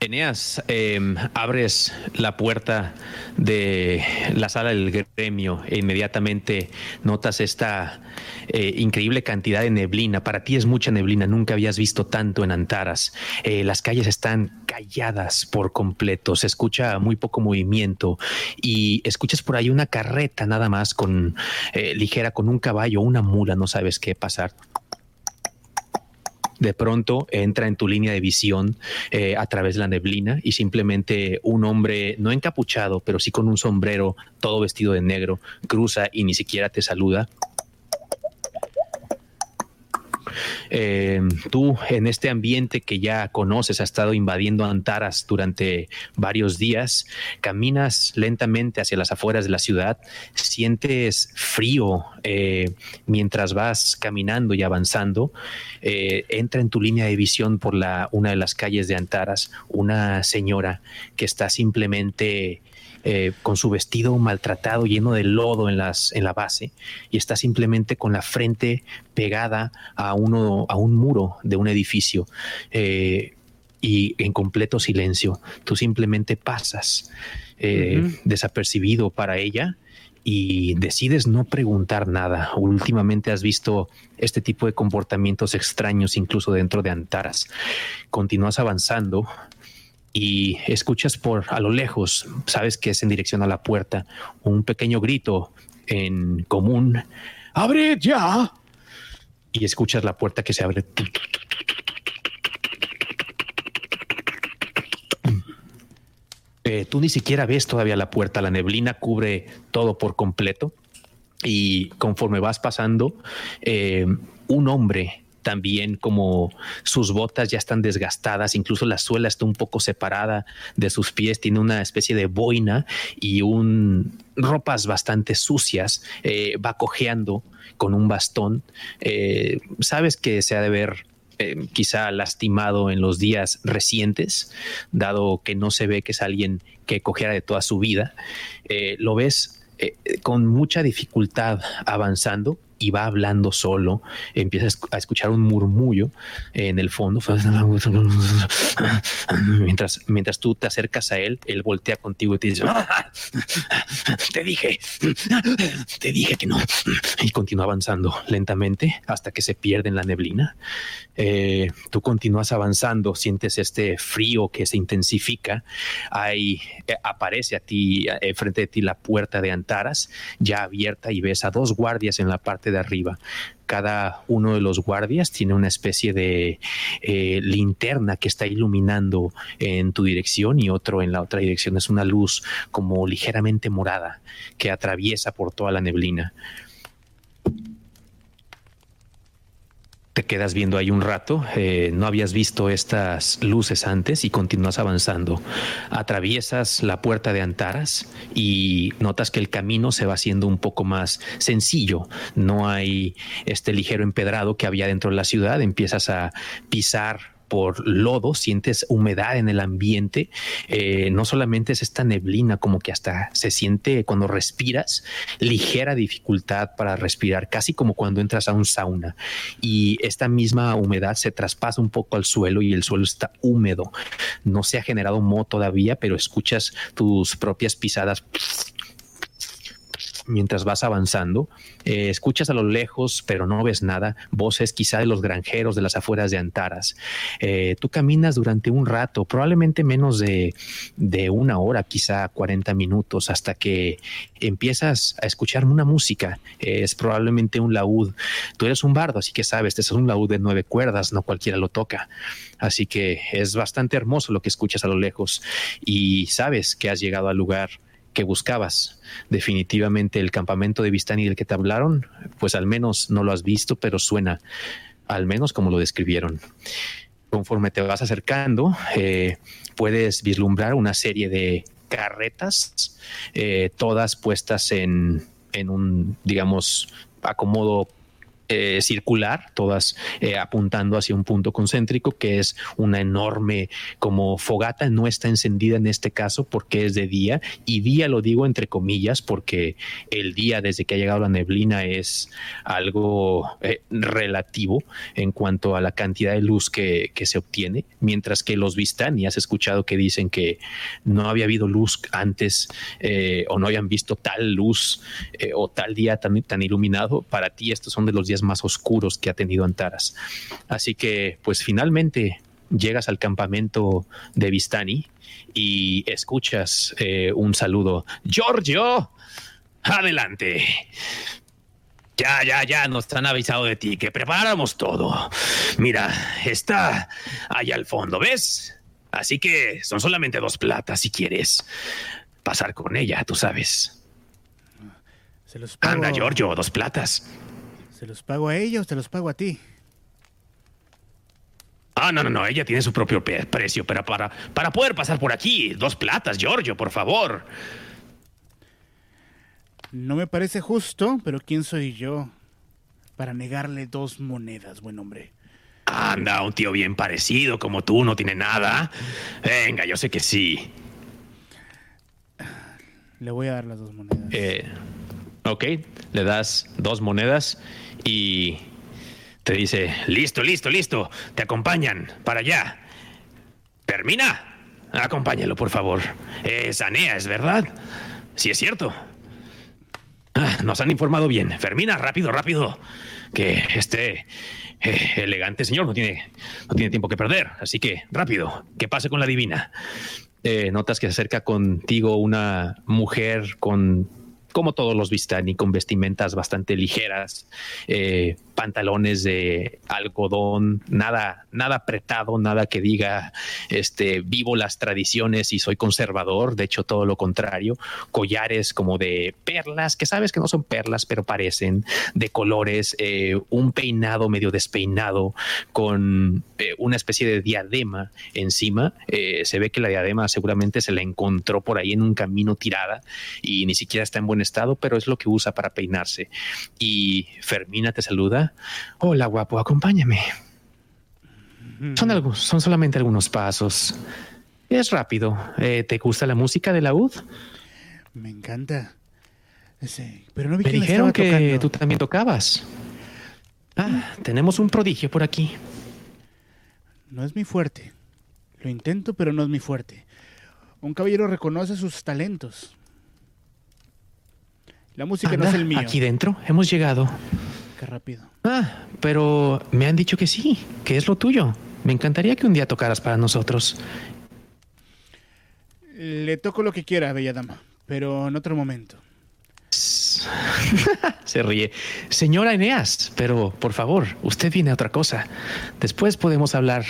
Eneas, em, abres la puerta de la sala del gremio e inmediatamente notas esta eh, increíble cantidad de neblina. Para ti es mucha neblina, nunca habías visto tanto en Antaras. Eh, las calles están calladas por completo, se escucha muy poco movimiento y escuchas por ahí una carreta nada más con eh, ligera con un caballo, una mula, no sabes qué pasar de pronto entra en tu línea de visión eh, a través de la neblina y simplemente un hombre no encapuchado, pero sí con un sombrero todo vestido de negro cruza y ni siquiera te saluda Eh, tú en este ambiente que ya conoces, ha estado invadiendo Antaras durante varios días, caminas lentamente hacia las afueras de la ciudad, sientes frío eh, mientras vas caminando y avanzando, eh, entra en tu línea de visión por la, una de las calles de Antaras una señora que está simplemente eh, con su vestido maltratado, lleno de lodo en, las, en la base, y está simplemente con la frente pegada a, uno, a un muro de un edificio. Eh, y en completo silencio, tú simplemente pasas eh, desapercibido para ella y decides no preguntar nada. Últimamente has visto este tipo de comportamientos extraños incluso dentro de Antaras. Continúas avanzando y escuchas por a lo lejos, sabes que es en dirección a la puerta, un pequeño grito en común, ¡Abre ya! Y escuchas la puerta que se abre. Eh, tú ni siquiera ves todavía la puerta, la neblina cubre todo por completo y conforme vas pasando, eh, un hombre también como sus botas ya están desgastadas, incluso la suela está un poco separada de sus pies, tiene una especie de boina y un ropas bastante sucias, eh, va cojeando con un bastón. Eh, sabes que se ha de ver eh, quizá lastimado en los días recientes, dado que no se ve que es alguien que cogiera de toda su vida. lo ves con mucha dificultad avanzando y va hablando solo, empieza a escuchar un murmullo en el fondo. Mientras, mientras tú te acercas a él, él voltea contigo y te dice, te dije, te dije que no. Y continúa avanzando lentamente hasta que se pierde en la neblina. Eh, tú continúas avanzando, sientes este frío que se intensifica. Ahí eh, aparece a ti, eh, frente de ti, la puerta de Antaras, ya abierta, y ves a dos guardias en la parte de arriba. Cada uno de los guardias tiene una especie de eh, linterna que está iluminando en tu dirección y otro en la otra dirección. Es una luz como ligeramente morada que atraviesa por toda la neblina. Te quedas viendo ahí un rato, eh, no habías visto estas luces antes y continúas avanzando. Atraviesas la puerta de Antaras y notas que el camino se va haciendo un poco más sencillo. No hay este ligero empedrado que había dentro de la ciudad. Empiezas a pisar por lodo, sientes humedad en el ambiente, eh, no solamente es esta neblina, como que hasta se siente cuando respiras, ligera dificultad para respirar, casi como cuando entras a un sauna. Y esta misma humedad se traspasa un poco al suelo y el suelo está húmedo. No se ha generado moho todavía, pero escuchas tus propias pisadas mientras vas avanzando. Eh, escuchas a lo lejos, pero no ves nada. Voces quizá de los granjeros de las afueras de Antaras. Eh, tú caminas durante un rato, probablemente menos de, de, una hora, quizá 40 minutos, hasta que empiezas a escuchar una música. es probablemente un laúd. Tú eres un bardo, así que sabes, este es un laúd de nueve cuerdas, no cualquiera lo toca. Así que es bastante hermoso lo que escuchas a lo lejos y sabes que has llegado al lugar que buscabas. Definitivamente el campamento de Vistani del que te hablaron, pues al menos no lo has visto, pero suena al menos como lo describieron. Conforme te vas acercando, eh, puedes vislumbrar una serie de carretas, eh, todas puestas en, en un, digamos, acomodo eh, circular, todas eh, apuntando hacia un punto concéntrico que es una enorme como fogata, no está encendida en este caso porque es de día y día lo digo entre comillas porque el día desde que ha llegado la neblina es algo eh, relativo en cuanto a la cantidad de luz que, se obtiene, mientras que los Vistani has escuchado que dicen que no había habido luz antes o no habían visto tal luz o tal día tan, tan iluminado, para ti estos son de los días más oscuros que ha tenido Antaras. Así que, pues finalmente llegas al campamento de Vistani y escuchas eh, un saludo. Giorgio, adelante. Ya, ya, ya nos han avisado de ti que preparamos todo. Mira, está allá al fondo, ¿ves? Así que son solamente dos platas si quieres pasar con ella, tú sabes. Se los Anda, Giorgio, dos platas. ¿Te los pago a ellos te los pago a ti? Ah, no, no, no, ella tiene su propio precio, pero para, para poder pasar por aquí, dos platas, Giorgio, por favor. No me parece justo, pero ¿quién soy yo para negarle dos monedas, buen hombre? Anda, un tío bien parecido como tú no tiene nada. Venga, yo sé que sí. Le voy a dar las dos monedas. Eh, ok, le das dos monedas y te dice, listo, listo, listo, te acompañan para allá. ¿Termina? Acompáñalo, por favor. Es Anea, ¿es verdad? Sí, es cierto. Ah, nos han informado bien. Fermina, rápido, rápido. Que este eh, elegante señor no tiene, no tiene tiempo que perder. Así que, rápido, que pase con la divina. Eh, notas que se acerca contigo una mujer con como todos los Vistani, con vestimentas bastante ligeras, eh, pantalones de algodón, nada, nada apretado, nada que diga este vivo las tradiciones y soy conservador, de hecho todo lo contrario, collares como de perlas, que sabes que no son perlas, pero parecen, de colores, eh, un peinado medio despeinado con eh, una especie de diadema encima, se ve que la diadema seguramente se la encontró por ahí en un camino tirada y ni siquiera está en buen estado, pero es lo que usa para peinarse. Y Fermina te saluda. Hola, guapo, acompáñame. Son, algo, son solamente algunos pasos. Es rápido. Eh, ¿Te gusta la música de la UD? Me encanta. Sí, pero no vi Me quién dijeron que tocando. tú también tocabas. Ah, tenemos un prodigio por aquí. No es mi fuerte. Lo intento, pero no es mi fuerte. Un caballero reconoce sus talentos. La música no es el mío. Aquí dentro hemos llegado. Rápido. Ah, pero me han dicho que sí, que es lo tuyo. Me encantaría que un día tocaras para nosotros. Le toco lo que quiera, bella dama, pero en otro momento. Se ríe. Señora Eneas, pero por favor, usted viene a otra cosa. Después podemos hablar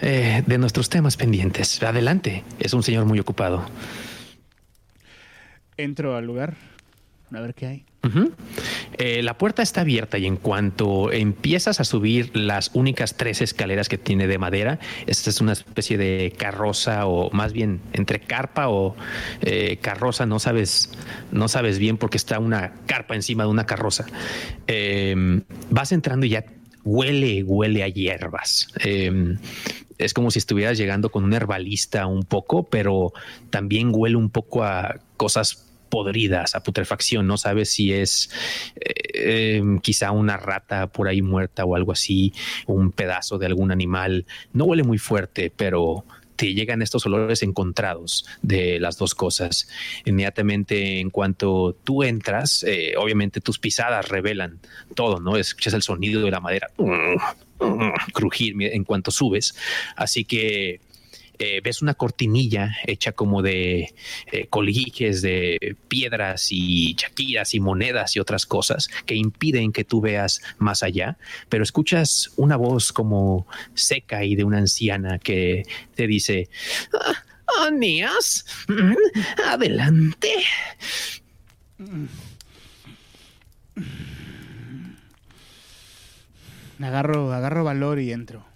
eh, de nuestros temas pendientes. Adelante. Es un señor muy ocupado. Entro al lugar a ver qué hay. Eh, la puerta está abierta y en cuanto empiezas a subir las únicas tres escaleras que tiene de madera, esta es una especie de carroza o más bien entre carpa o eh, carroza, no sabes, no sabes bien porque está una carpa encima de una carroza. Eh, vas entrando y ya huele, huele a hierbas. Eh, es como si estuvieras llegando con un herbalista un poco, pero también huele un poco a cosas podridas, a putrefacción. No sabes si es eh, eh, quizá una rata por ahí muerta o algo así, un pedazo de algún animal. No huele muy fuerte, pero te llegan estos olores encontrados de las dos cosas. Inmediatamente en cuanto tú entras, eh, obviamente tus pisadas revelan todo, ¿no? Escuchas el sonido de la madera crujir en cuanto subes. Así que eh, ves una cortinilla hecha como de eh, colguijes de piedras y chaquiras y monedas y otras cosas que impiden que tú veas más allá, pero escuchas una voz como seca y de una anciana que te dice, ah, mm, adelante. Agarro, agarro valor y entro.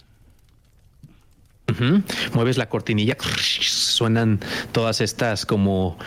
Mueves la cortinilla, suenan todas estas como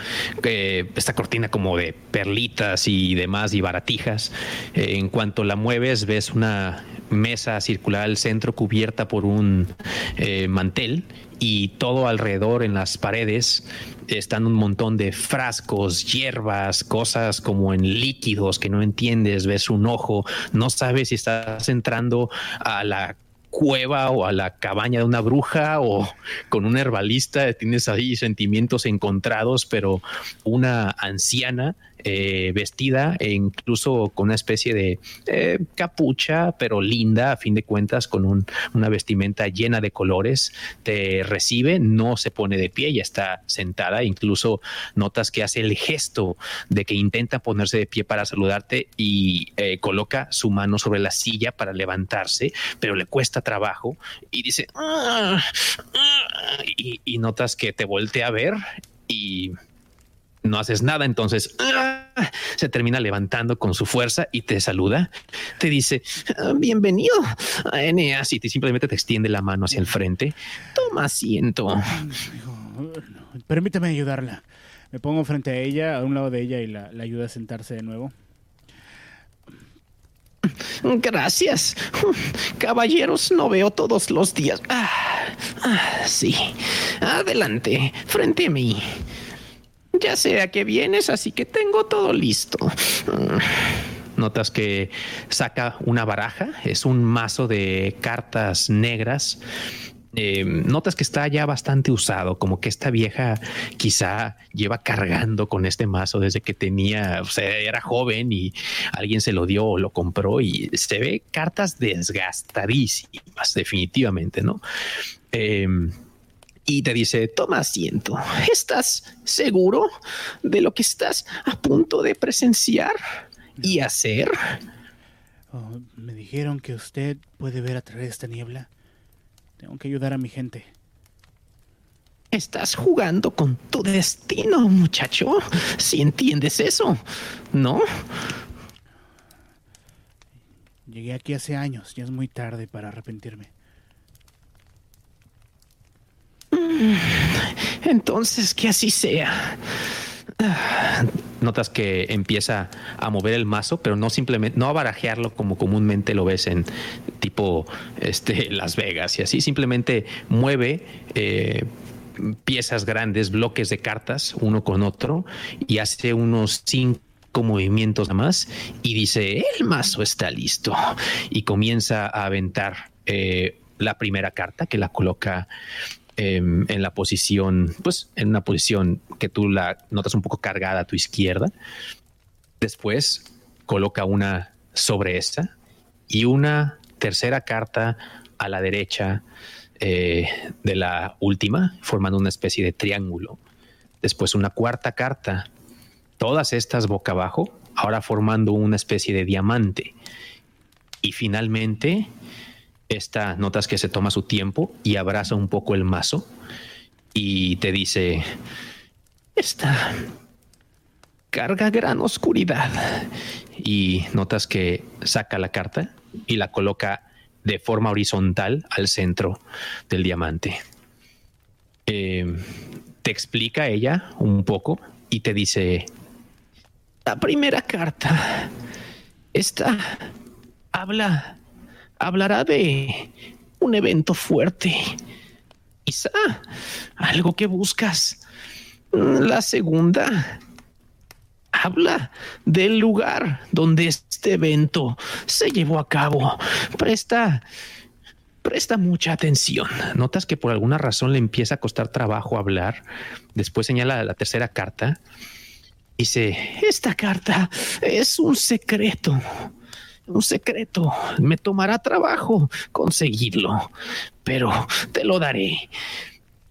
eh, esta cortina como de perlitas y demás y baratijas. Eh, en cuanto la mueves, ves una mesa circular al centro cubierta por un eh, mantel y todo alrededor en las paredes están un montón de frascos, hierbas, cosas como en líquidos que no entiendes, ves un ojo, no sabes si estás entrando a la cueva o a la cabaña de una bruja o con un herbalista, tienes ahí sentimientos encontrados, pero una anciana eh, vestida e incluso con una especie de eh, capucha, pero linda a fin de cuentas, con una vestimenta llena de colores, te recibe, no se pone de pie, ya está sentada, incluso notas que hace el gesto de que intenta ponerse de pie para saludarte y eh, coloca su mano sobre la silla para levantarse, pero le cuesta trabajo y dice, ah, ah", y, y notas que te voltea a ver y no haces nada, entonces ¡ah! se termina levantando con su fuerza y te saluda, te dice ah, bienvenido a Eneas y te simplemente te extiende la mano hacia el frente. Toma asiento. Permíteme ayudarla. Me pongo frente a ella, a un lado de ella y la, la ayuda a sentarse de nuevo. Gracias. Caballeros, no veo todos los días. Ah, sí. Adelante, frente a mí. Ya sé a qué vienes, así que tengo todo listo. Notas que saca una baraja, es un mazo de cartas negras. Eh, notas que está ya bastante usado, como que esta vieja quizá lleva cargando con este mazo desde que tenía, o sea, era joven y alguien se lo dio o lo compró y se ve cartas desgastadísimas, definitivamente, ¿no? Eh, y te dice, toma asiento. ¿Estás seguro de lo que estás a punto de presenciar y hacer? Oh, me dijeron que usted puede ver a través de esta niebla. Tengo que ayudar a mi gente. Estás jugando con tu destino, muchacho. Si entiendes eso, ¿no? Llegué aquí hace años, ya es muy tarde para arrepentirme. Entonces, que así sea. Notas que empieza a mover el mazo, pero no simplemente, no a barajearlo como comúnmente lo ves en tipo este, Las Vegas y así, simplemente mueve eh, piezas grandes, bloques de cartas, uno con otro, y hace unos cinco movimientos más y dice, el mazo está listo. Y comienza a aventar eh, la primera carta que la coloca Em, en la posición, pues en una posición que tú la notas un poco cargada a tu izquierda. Después coloca una sobre esta y una tercera carta a la derecha eh, de la última, formando una especie de triángulo. Después una cuarta carta, todas estas boca abajo, ahora formando una especie de diamante. Y finalmente esta notas que se toma su tiempo y abraza un poco el mazo y te dice, esta carga gran oscuridad. Y notas que saca la carta y la coloca de forma horizontal al centro del diamante. Eh, te explica ella un poco y te dice, la primera carta, esta habla hablará de un evento fuerte. Quizá algo que buscas. La segunda habla del lugar donde este evento se llevó a cabo. Presta presta mucha atención. Notas que por alguna razón le empieza a costar trabajo hablar. Después señala la tercera carta. Dice, esta carta es un secreto. Un secreto. Me tomará trabajo conseguirlo, pero te lo daré.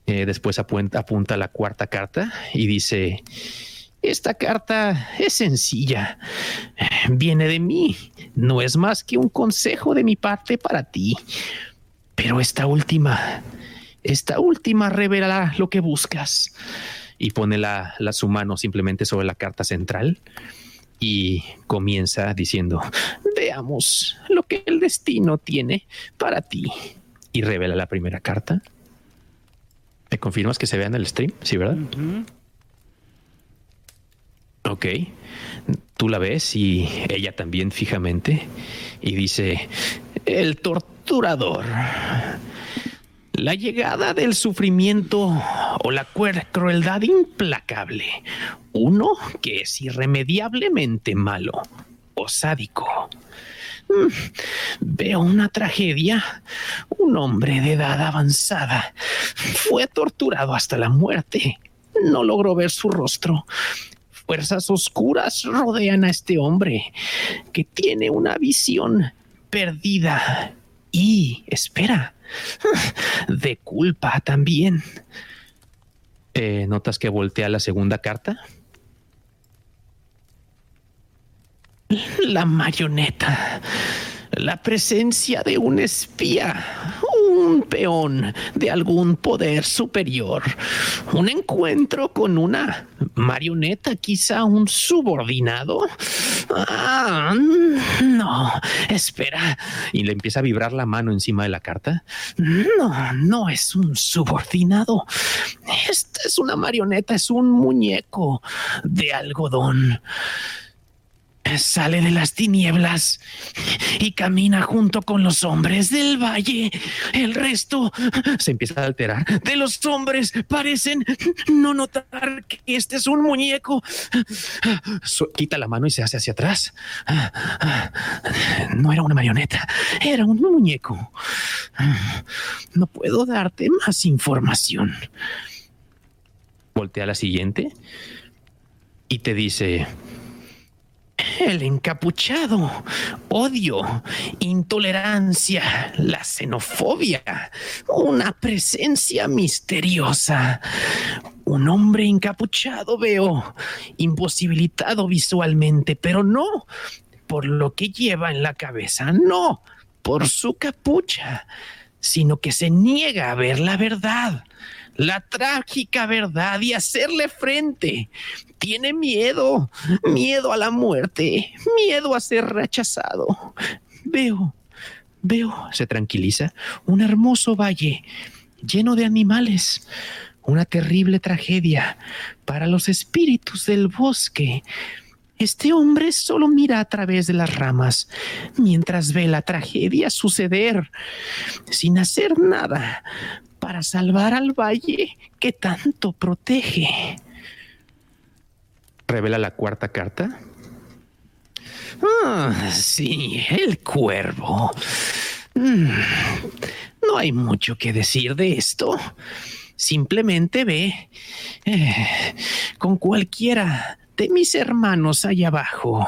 Eh, después apunta, la cuarta carta y dice, esta carta es sencilla. Viene de mí. No es más que un consejo de mi parte para ti. Pero esta última, esta última revelará lo que buscas. Y pone la, su mano simplemente sobre la carta central y comienza diciendo, veamos lo que el destino tiene para ti. Y revela la primera carta. ¿Me confirmas que se vea en el stream? Sí, ¿verdad? Ok. Tú la ves y ella también fijamente y dice, el torturador. La llegada del sufrimiento o la crueldad implacable. Uno que es irremediablemente malo o sádico. Mm, veo una tragedia. Un hombre de edad avanzada fue torturado hasta la muerte. No logró ver su rostro, fuerzas oscuras rodean a este hombre que tiene una visión perdida y, espera, de culpa también. Eh, ¿Notas que voltea la segunda carta? La marioneta la presencia de un espía, un peón de algún poder superior, un encuentro con una marioneta, quizá un subordinado. Ah, no, espera. Y le empieza a vibrar la mano encima de la carta. No, no es un subordinado. Esta es una marioneta, es un muñeco de algodón sale de las tinieblas y camina junto con los hombres del valle. El resto se empieza a alterar. De los hombres parecen no notar que este es un muñeco. quita la mano y se hace hacia atrás. No era una marioneta, era un muñeco. No puedo darte más información. Voltea a la siguiente y te dice el encapuchado, odio, intolerancia, la xenofobia, una presencia misteriosa. Un hombre encapuchado veo, imposibilitado visualmente, pero no por lo que lleva en la cabeza, no por su capucha, sino que se niega a ver la verdad la trágica verdad y hacerle frente. Tiene miedo, miedo a la muerte, miedo a ser rechazado. Veo, veo, se tranquiliza, un hermoso valle lleno de animales, una terrible tragedia para los espíritus del bosque. Este hombre solo mira a través de las ramas mientras ve la tragedia suceder sin hacer nada para salvar al valle que tanto protege. Revela la cuarta carta. Ah, sí, el cuervo. Mm, no hay mucho que decir de esto. Simplemente ve eh, con cualquiera de mis hermanos allá abajo.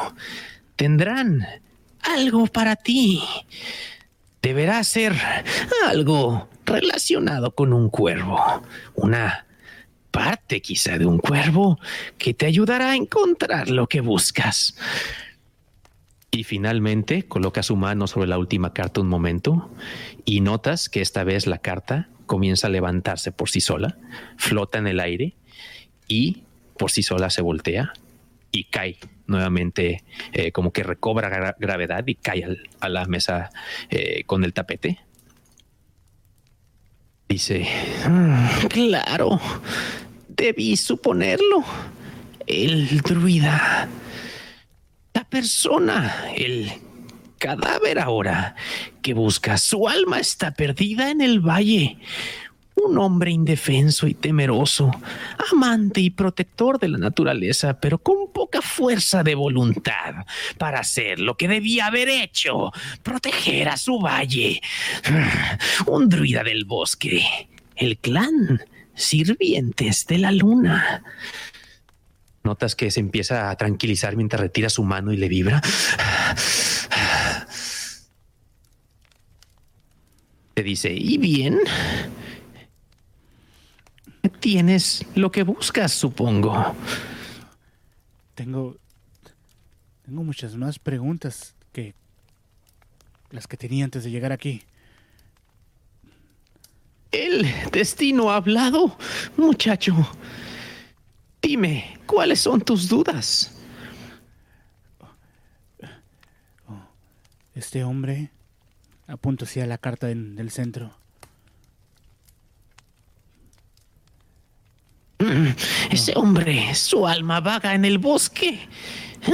Tendrán algo para ti. Deberá ser algo relacionado con un cuervo, una parte quizá de un cuervo que te ayudará a encontrar lo que buscas. Y finalmente coloca su mano sobre la última carta un momento y notas que esta vez la carta comienza a levantarse por sí sola, flota en el aire y por sí sola se voltea y cae nuevamente, eh, como que recobra gravedad y cae a la mesa eh, con el tapete. Dice, mm, claro, debí suponerlo. El druida, la persona, el cadáver ahora que busca, su alma está perdida en el valle. Un hombre indefenso y temeroso, amante y protector de la naturaleza, pero con poca fuerza de voluntad para hacer lo que debía haber hecho, proteger a su valle. Un druida del bosque, el clan sirvientes de la luna. Notas que se empieza a tranquilizar mientras retira su mano y le vibra. Te dice, ¿y bien? Tienes lo que buscas, supongo. Tengo. Tengo muchas más preguntas que las que tenía antes de llegar aquí. El destino ha hablado, muchacho. Dime, ¿cuáles son tus dudas? Este hombre apunta hacia la carta en, del centro. Ese hombre, su alma vaga en el bosque.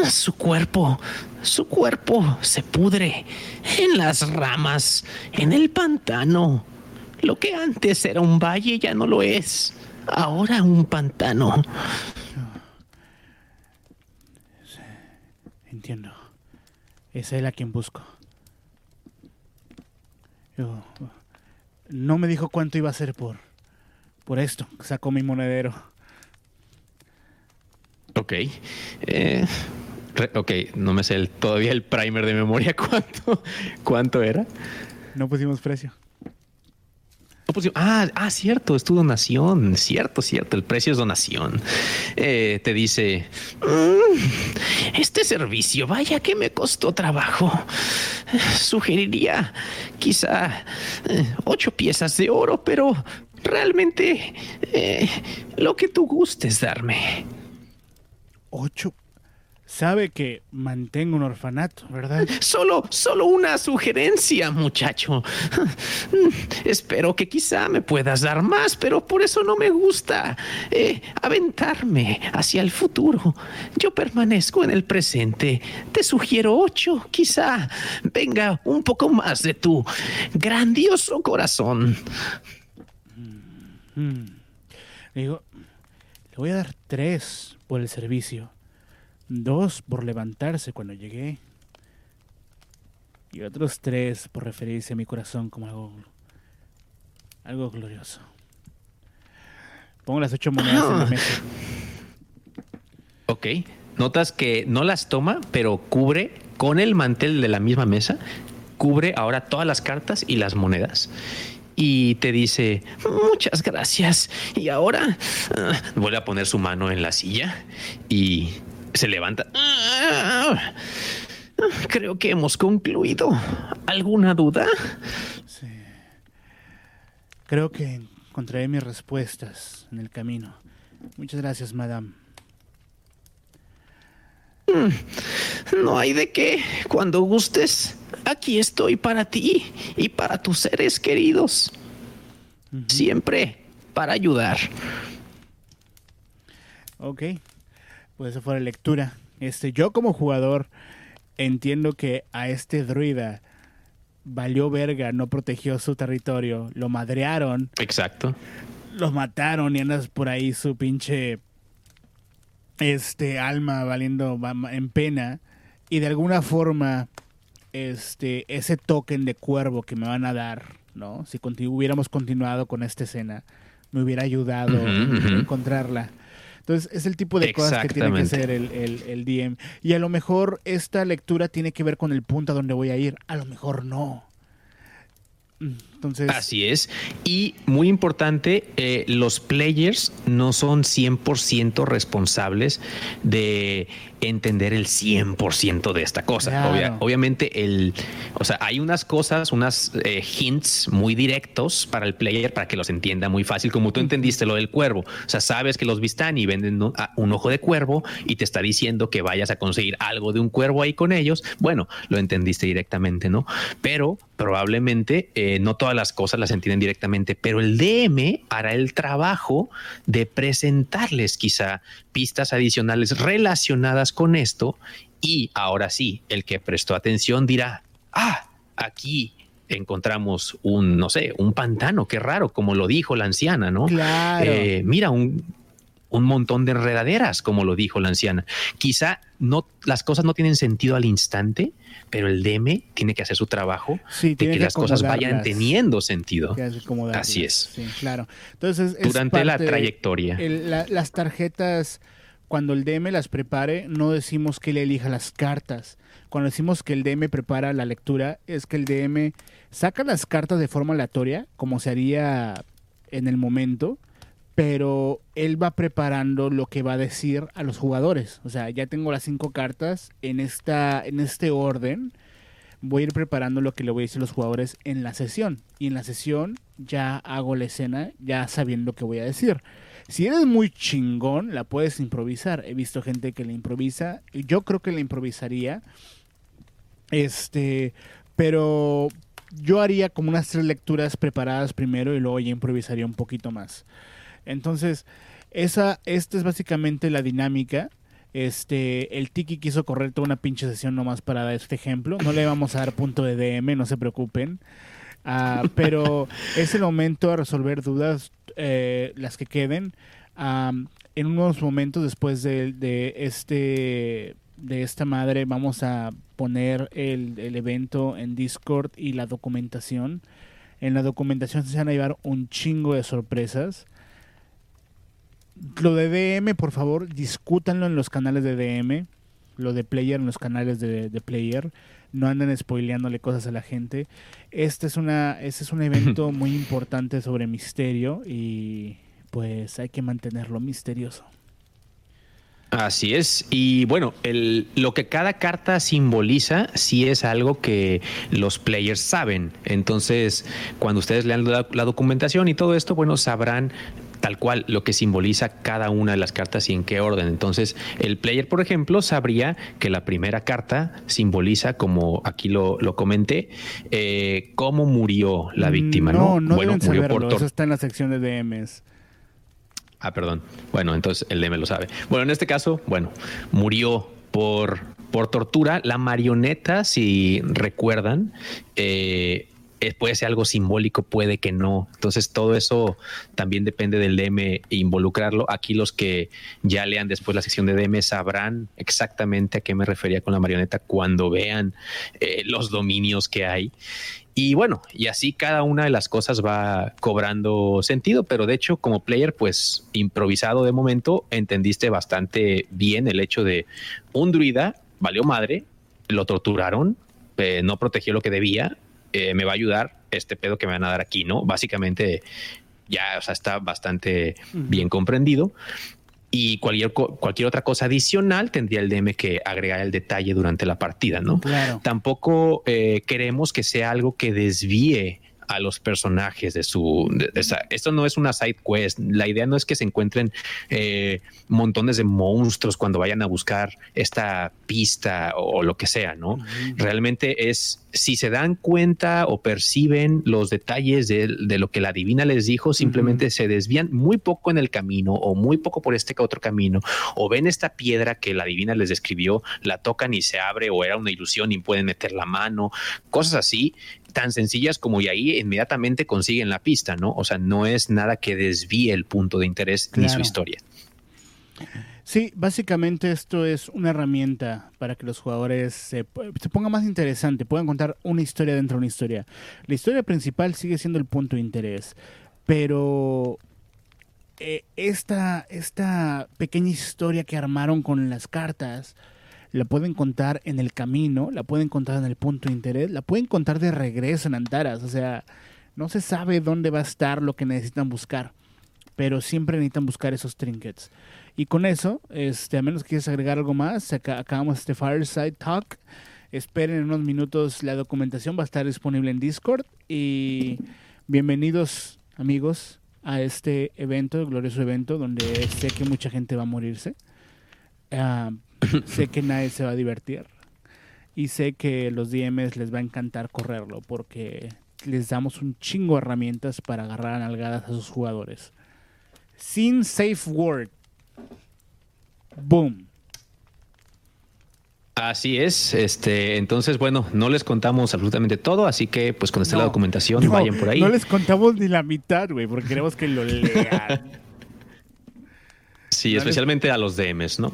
Su cuerpo, su cuerpo se pudre en las ramas, en el pantano. Lo que antes era un valle ya no lo es. Ahora un pantano. Entiendo. Es él a quien busco. no me dijo cuánto iba a ser por, por esto. Sacó mi monedero. Ok. Eh, ok, no me sé el, todavía el primer de memoria. ¿Cuánto, ¿Cuánto era? No pusimos precio. Ah, ah, cierto, es tu donación. Cierto, cierto, el precio es donación. Eh, te dice, mm, este servicio, vaya que me costó trabajo. Sugeriría quizá eh, ocho piezas de oro, pero realmente eh, lo que tú gustes darme. ¿Ocho Sabe que mantengo un orfanato, ¿verdad? Solo, solo una sugerencia, muchacho. Espero que quizá me puedas dar más, pero por eso no me gusta eh, aventarme hacia el futuro. Yo permanezco en el presente. Te sugiero ocho, quizá venga un poco más de tu grandioso corazón. Mm. Digo, le voy a dar tres por el servicio dos por levantarse cuando llegué y otros tres por referirse a mi corazón como algo, algo glorioso. Pongo las ocho monedas en la ah. mesa. Ok. Notas que no las toma, pero cubre con el mantel de la misma mesa, cubre ahora todas las cartas y las monedas. Y te dice, muchas gracias. Y ahora ah, vuelve a poner su mano en la silla y se levanta. Creo que hemos concluido. ¿Alguna duda? Sí. Creo que encontraré mis respuestas en el camino. Muchas gracias, madame. Mm, no hay de qué. Cuando gustes, aquí estoy para ti y para tus seres queridos. Siempre para ayudar. Ok pues eso fue la lectura. Este, yo como jugador entiendo que a este druida valió verga, no protegió su territorio, lo madrearon. Exacto. Los mataron y andas por ahí su pinche este alma valiendo en pena y de alguna forma este ese token de cuervo que me van a dar, ¿no? Si hubiéramos continuado con esta escena, me hubiera ayudado a encontrarla. Entonces, es el tipo de cosas que tiene que hacer el, el, DM. Y a lo mejor esta lectura tiene que ver con el punto a donde voy a ir. A lo mejor no. Entonces... Así es. Y muy importante, eh, los players no son 100% responsables de entender el 100% de esta cosa. obviamente, el, o sea, hay unas cosas, unas eh, hints muy directos para el player para que los entienda muy fácil, como tú entendiste lo del cuervo. O sea, sabes que los y venden un ojo de cuervo y te está diciendo que vayas a conseguir algo de un cuervo ahí con ellos. Bueno, lo entendiste directamente, ¿no? Pero probablemente eh, no todas las cosas las entienden directamente, pero el DM hará el trabajo de presentarles quizá pistas adicionales relacionadas con esto y ahora sí, el que prestó atención dirá, ah, aquí encontramos un, no sé, un pantano, qué raro, como lo dijo la anciana, ¿no? Claro. Eh, mira, un, un montón de enredaderas, como lo dijo la anciana. Quizá no, las cosas no tienen sentido al instante, pero el DM tiene que hacer su trabajo Sí, de que que las cosas vayan teniendo sentido. Así es. Sí, claro. Entonces, es durante la trayectoria. el- la- las tarjetas, cuando el DM las prepare, no decimos que él elija las cartas. Cuando decimos que el DM prepara la lectura, es que el DM saca las cartas de forma aleatoria, como se haría en el momento, pero él va preparando lo que va a decir a los jugadores. O sea, ya tengo las cinco cartas en, esta, en este orden. Voy a ir preparando lo que le voy a decir a los jugadores en la sesión. Y en la sesión ya hago la escena, ya sabiendo lo que voy a decir. Si eres muy chingón, la puedes improvisar. He visto gente que la improvisa. Yo creo que la improvisaría. Este, pero yo haría como unas tres lecturas preparadas primero y luego ya improvisaría un poquito más. Entonces, esa, esta es básicamente la dinámica. Este, el Tiki quiso correr toda una pinche sesión nomás para dar este ejemplo. No le vamos a dar punto de DM, no se preocupen. Ah, pero es el momento de resolver dudas, eh, las que queden. En unos momentos después de, de este de esta madre vamos a poner el, el evento en Discord y la documentación. En la documentación se van a llevar un chingo de sorpresas. Lo de DM, por favor, discútanlo en los canales de DM. Lo de Player en los canales de, de Player. No anden spoileándole cosas a la gente. Este es, una, este es un evento muy importante sobre misterio y pues hay que mantenerlo misterioso. Así es. Y bueno, el, lo que cada carta simboliza sí es algo que los players saben. Entonces, cuando ustedes lean la, la documentación y todo esto, bueno, sabrán tal cual lo que simboliza cada una de las cartas y en qué orden. Entonces, el player, por ejemplo, sabría que la primera carta simboliza, como aquí lo, lo comenté, eh, cómo murió la víctima. No, No, no bueno, deben murió saberlo. por Eso está en la sección de DMs. Ah, perdón. Bueno, entonces el DM lo sabe. Bueno, en este caso, bueno, murió por, por tortura. La marioneta, si recuerdan, eh, puede ser algo simbólico, puede que no. Entonces todo eso también depende del DM e involucrarlo. Aquí los que ya lean después la sección de DM sabrán exactamente a qué me refería con la marioneta cuando vean eh, los dominios que hay. Y bueno, y así cada una de las cosas va cobrando sentido, pero de hecho como player, pues improvisado de momento, entendiste bastante bien el hecho de un druida valió madre, lo torturaron, eh, no protegió lo que debía, eh, me va a ayudar este pedo que me van a dar aquí, ¿no? Básicamente ya, o sea, está bastante bien comprendido. Y cualquier, cualquier otra cosa adicional tendría el DM que agregar el detalle durante la partida, ¿no? Claro. tampoco eh, queremos que sea algo que desvíe a los personajes de su... de- esto no es una side quest. La idea no es que se encuentren eh, montones de monstruos cuando vayan a buscar esta pista o, o lo que sea, ¿no? Realmente es si se dan cuenta o perciben los detalles de, de lo que la divina les dijo, simplemente se desvían muy poco en el camino o muy poco por este otro camino o ven esta piedra que la divina les describió, la tocan y se abre o era una ilusión y pueden meter la mano, cosas así tan sencillas como y ahí inmediatamente consiguen la pista, ¿no? O sea, no es nada que desvíe el punto de interés ni su historia. Sí, básicamente esto es una herramienta para que los jugadores se, se ponga más interesante, puedan contar una historia dentro de una historia. La historia principal sigue siendo el punto de interés, pero eh, esta, esta pequeña historia que armaron con las cartas la pueden contar en el camino, la pueden contar en el punto de interés, la pueden contar de regreso en Antaras, o sea, no se sabe dónde va a estar lo que necesitan buscar, pero siempre necesitan buscar esos trinkets. Y con eso, este, a menos que quieras agregar algo más, acá, acabamos este Fireside Talk. Esperen en unos minutos, la documentación va a estar disponible en Discord. Y bienvenidos, amigos, a este evento, glorioso evento, donde sé que mucha gente va a morirse. Ah, sé que nadie se va a divertir. Y sé que los DMs les va a encantar correrlo, porque les damos un chingo de herramientas para agarrar a nalgadas a sus jugadores. Sin safe word. Boom. Así es, este, entonces bueno, no les contamos absolutamente todo, así que pues cuando esté la documentación vayan por ahí. No les contamos ni la mitad, güey, porque queremos que lo lean. sí, especialmente a los DMs, ¿no?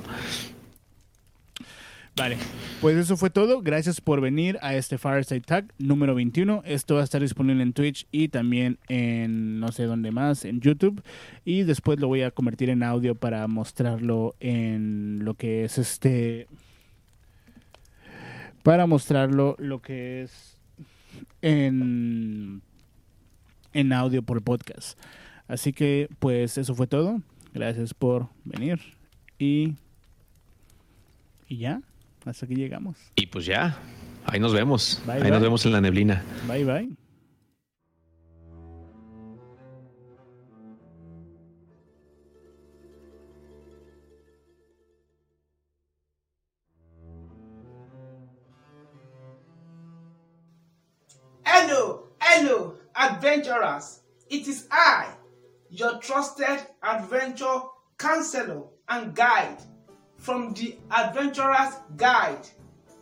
Vale, pues eso fue todo. Gracias por venir a este Fireside Tag número 21. Esto va a estar disponible en Twitch y también en no sé dónde más, en YouTube. Y después lo voy a convertir en audio para mostrarlo en lo que es este. Para mostrarlo lo que es en, en audio por podcast. Así que, pues eso fue todo. Gracias por venir. Y. Y ya. Hasta aquí llegamos. Y pues ya, ahí nos vemos. ahí nos vemos en la neblina. Bye, bye. Hello, hello, adventurers. It is I, your trusted adventure counselor and guide from the Adventurer's Guide.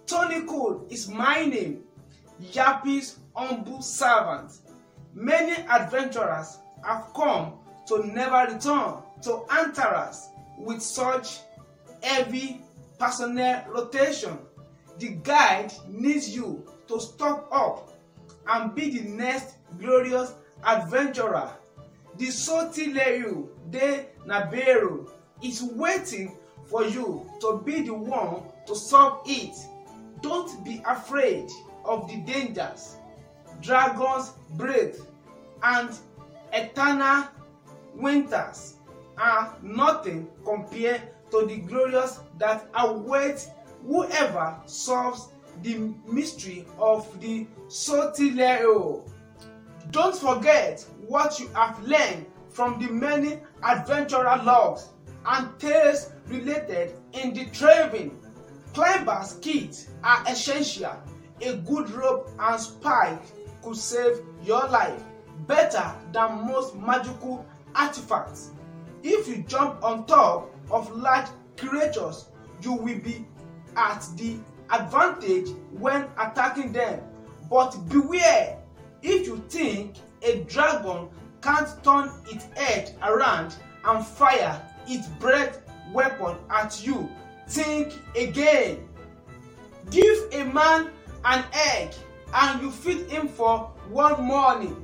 Tony Cole is my name, Yappy's humble servant. Many adventurers have come to never return to Antaras with such heavy personnel rotation. The guide needs you to stock up and be the next glorious adventurer. The Sotileru de Nabero is waiting for you to be the one to solve it. Don't be afraid of the dangers, dragon's breath, and eternal winters are nothing compared to the glorious that await whoever solves the mystery of the Sotileo. Don't forget what you have learned from the many adventurer logs and tales related in the traveling. Climbers kits are essential. A good rope and spike could save your life better than most magical artifacts. If you jump on top of large creatures, you will be at the advantage when attacking them. But beware if you think a dragon can't turn its head around and fire its breath weapon at you, think again. Give a man an egg and you feed him for one morning.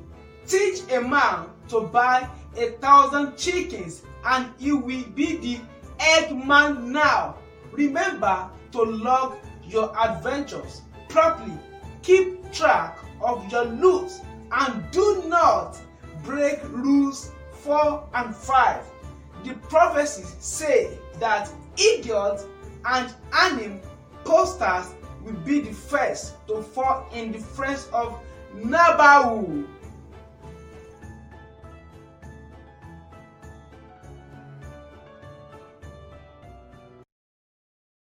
Teach a man to buy a thousand chickens and he will be the egg man now. Remember to log your adventures properly. Keep track of your loot and do not break rules 4 and 5 the prophecies say that idiots and anim posters will be the first to fall in the friends of Nabahu.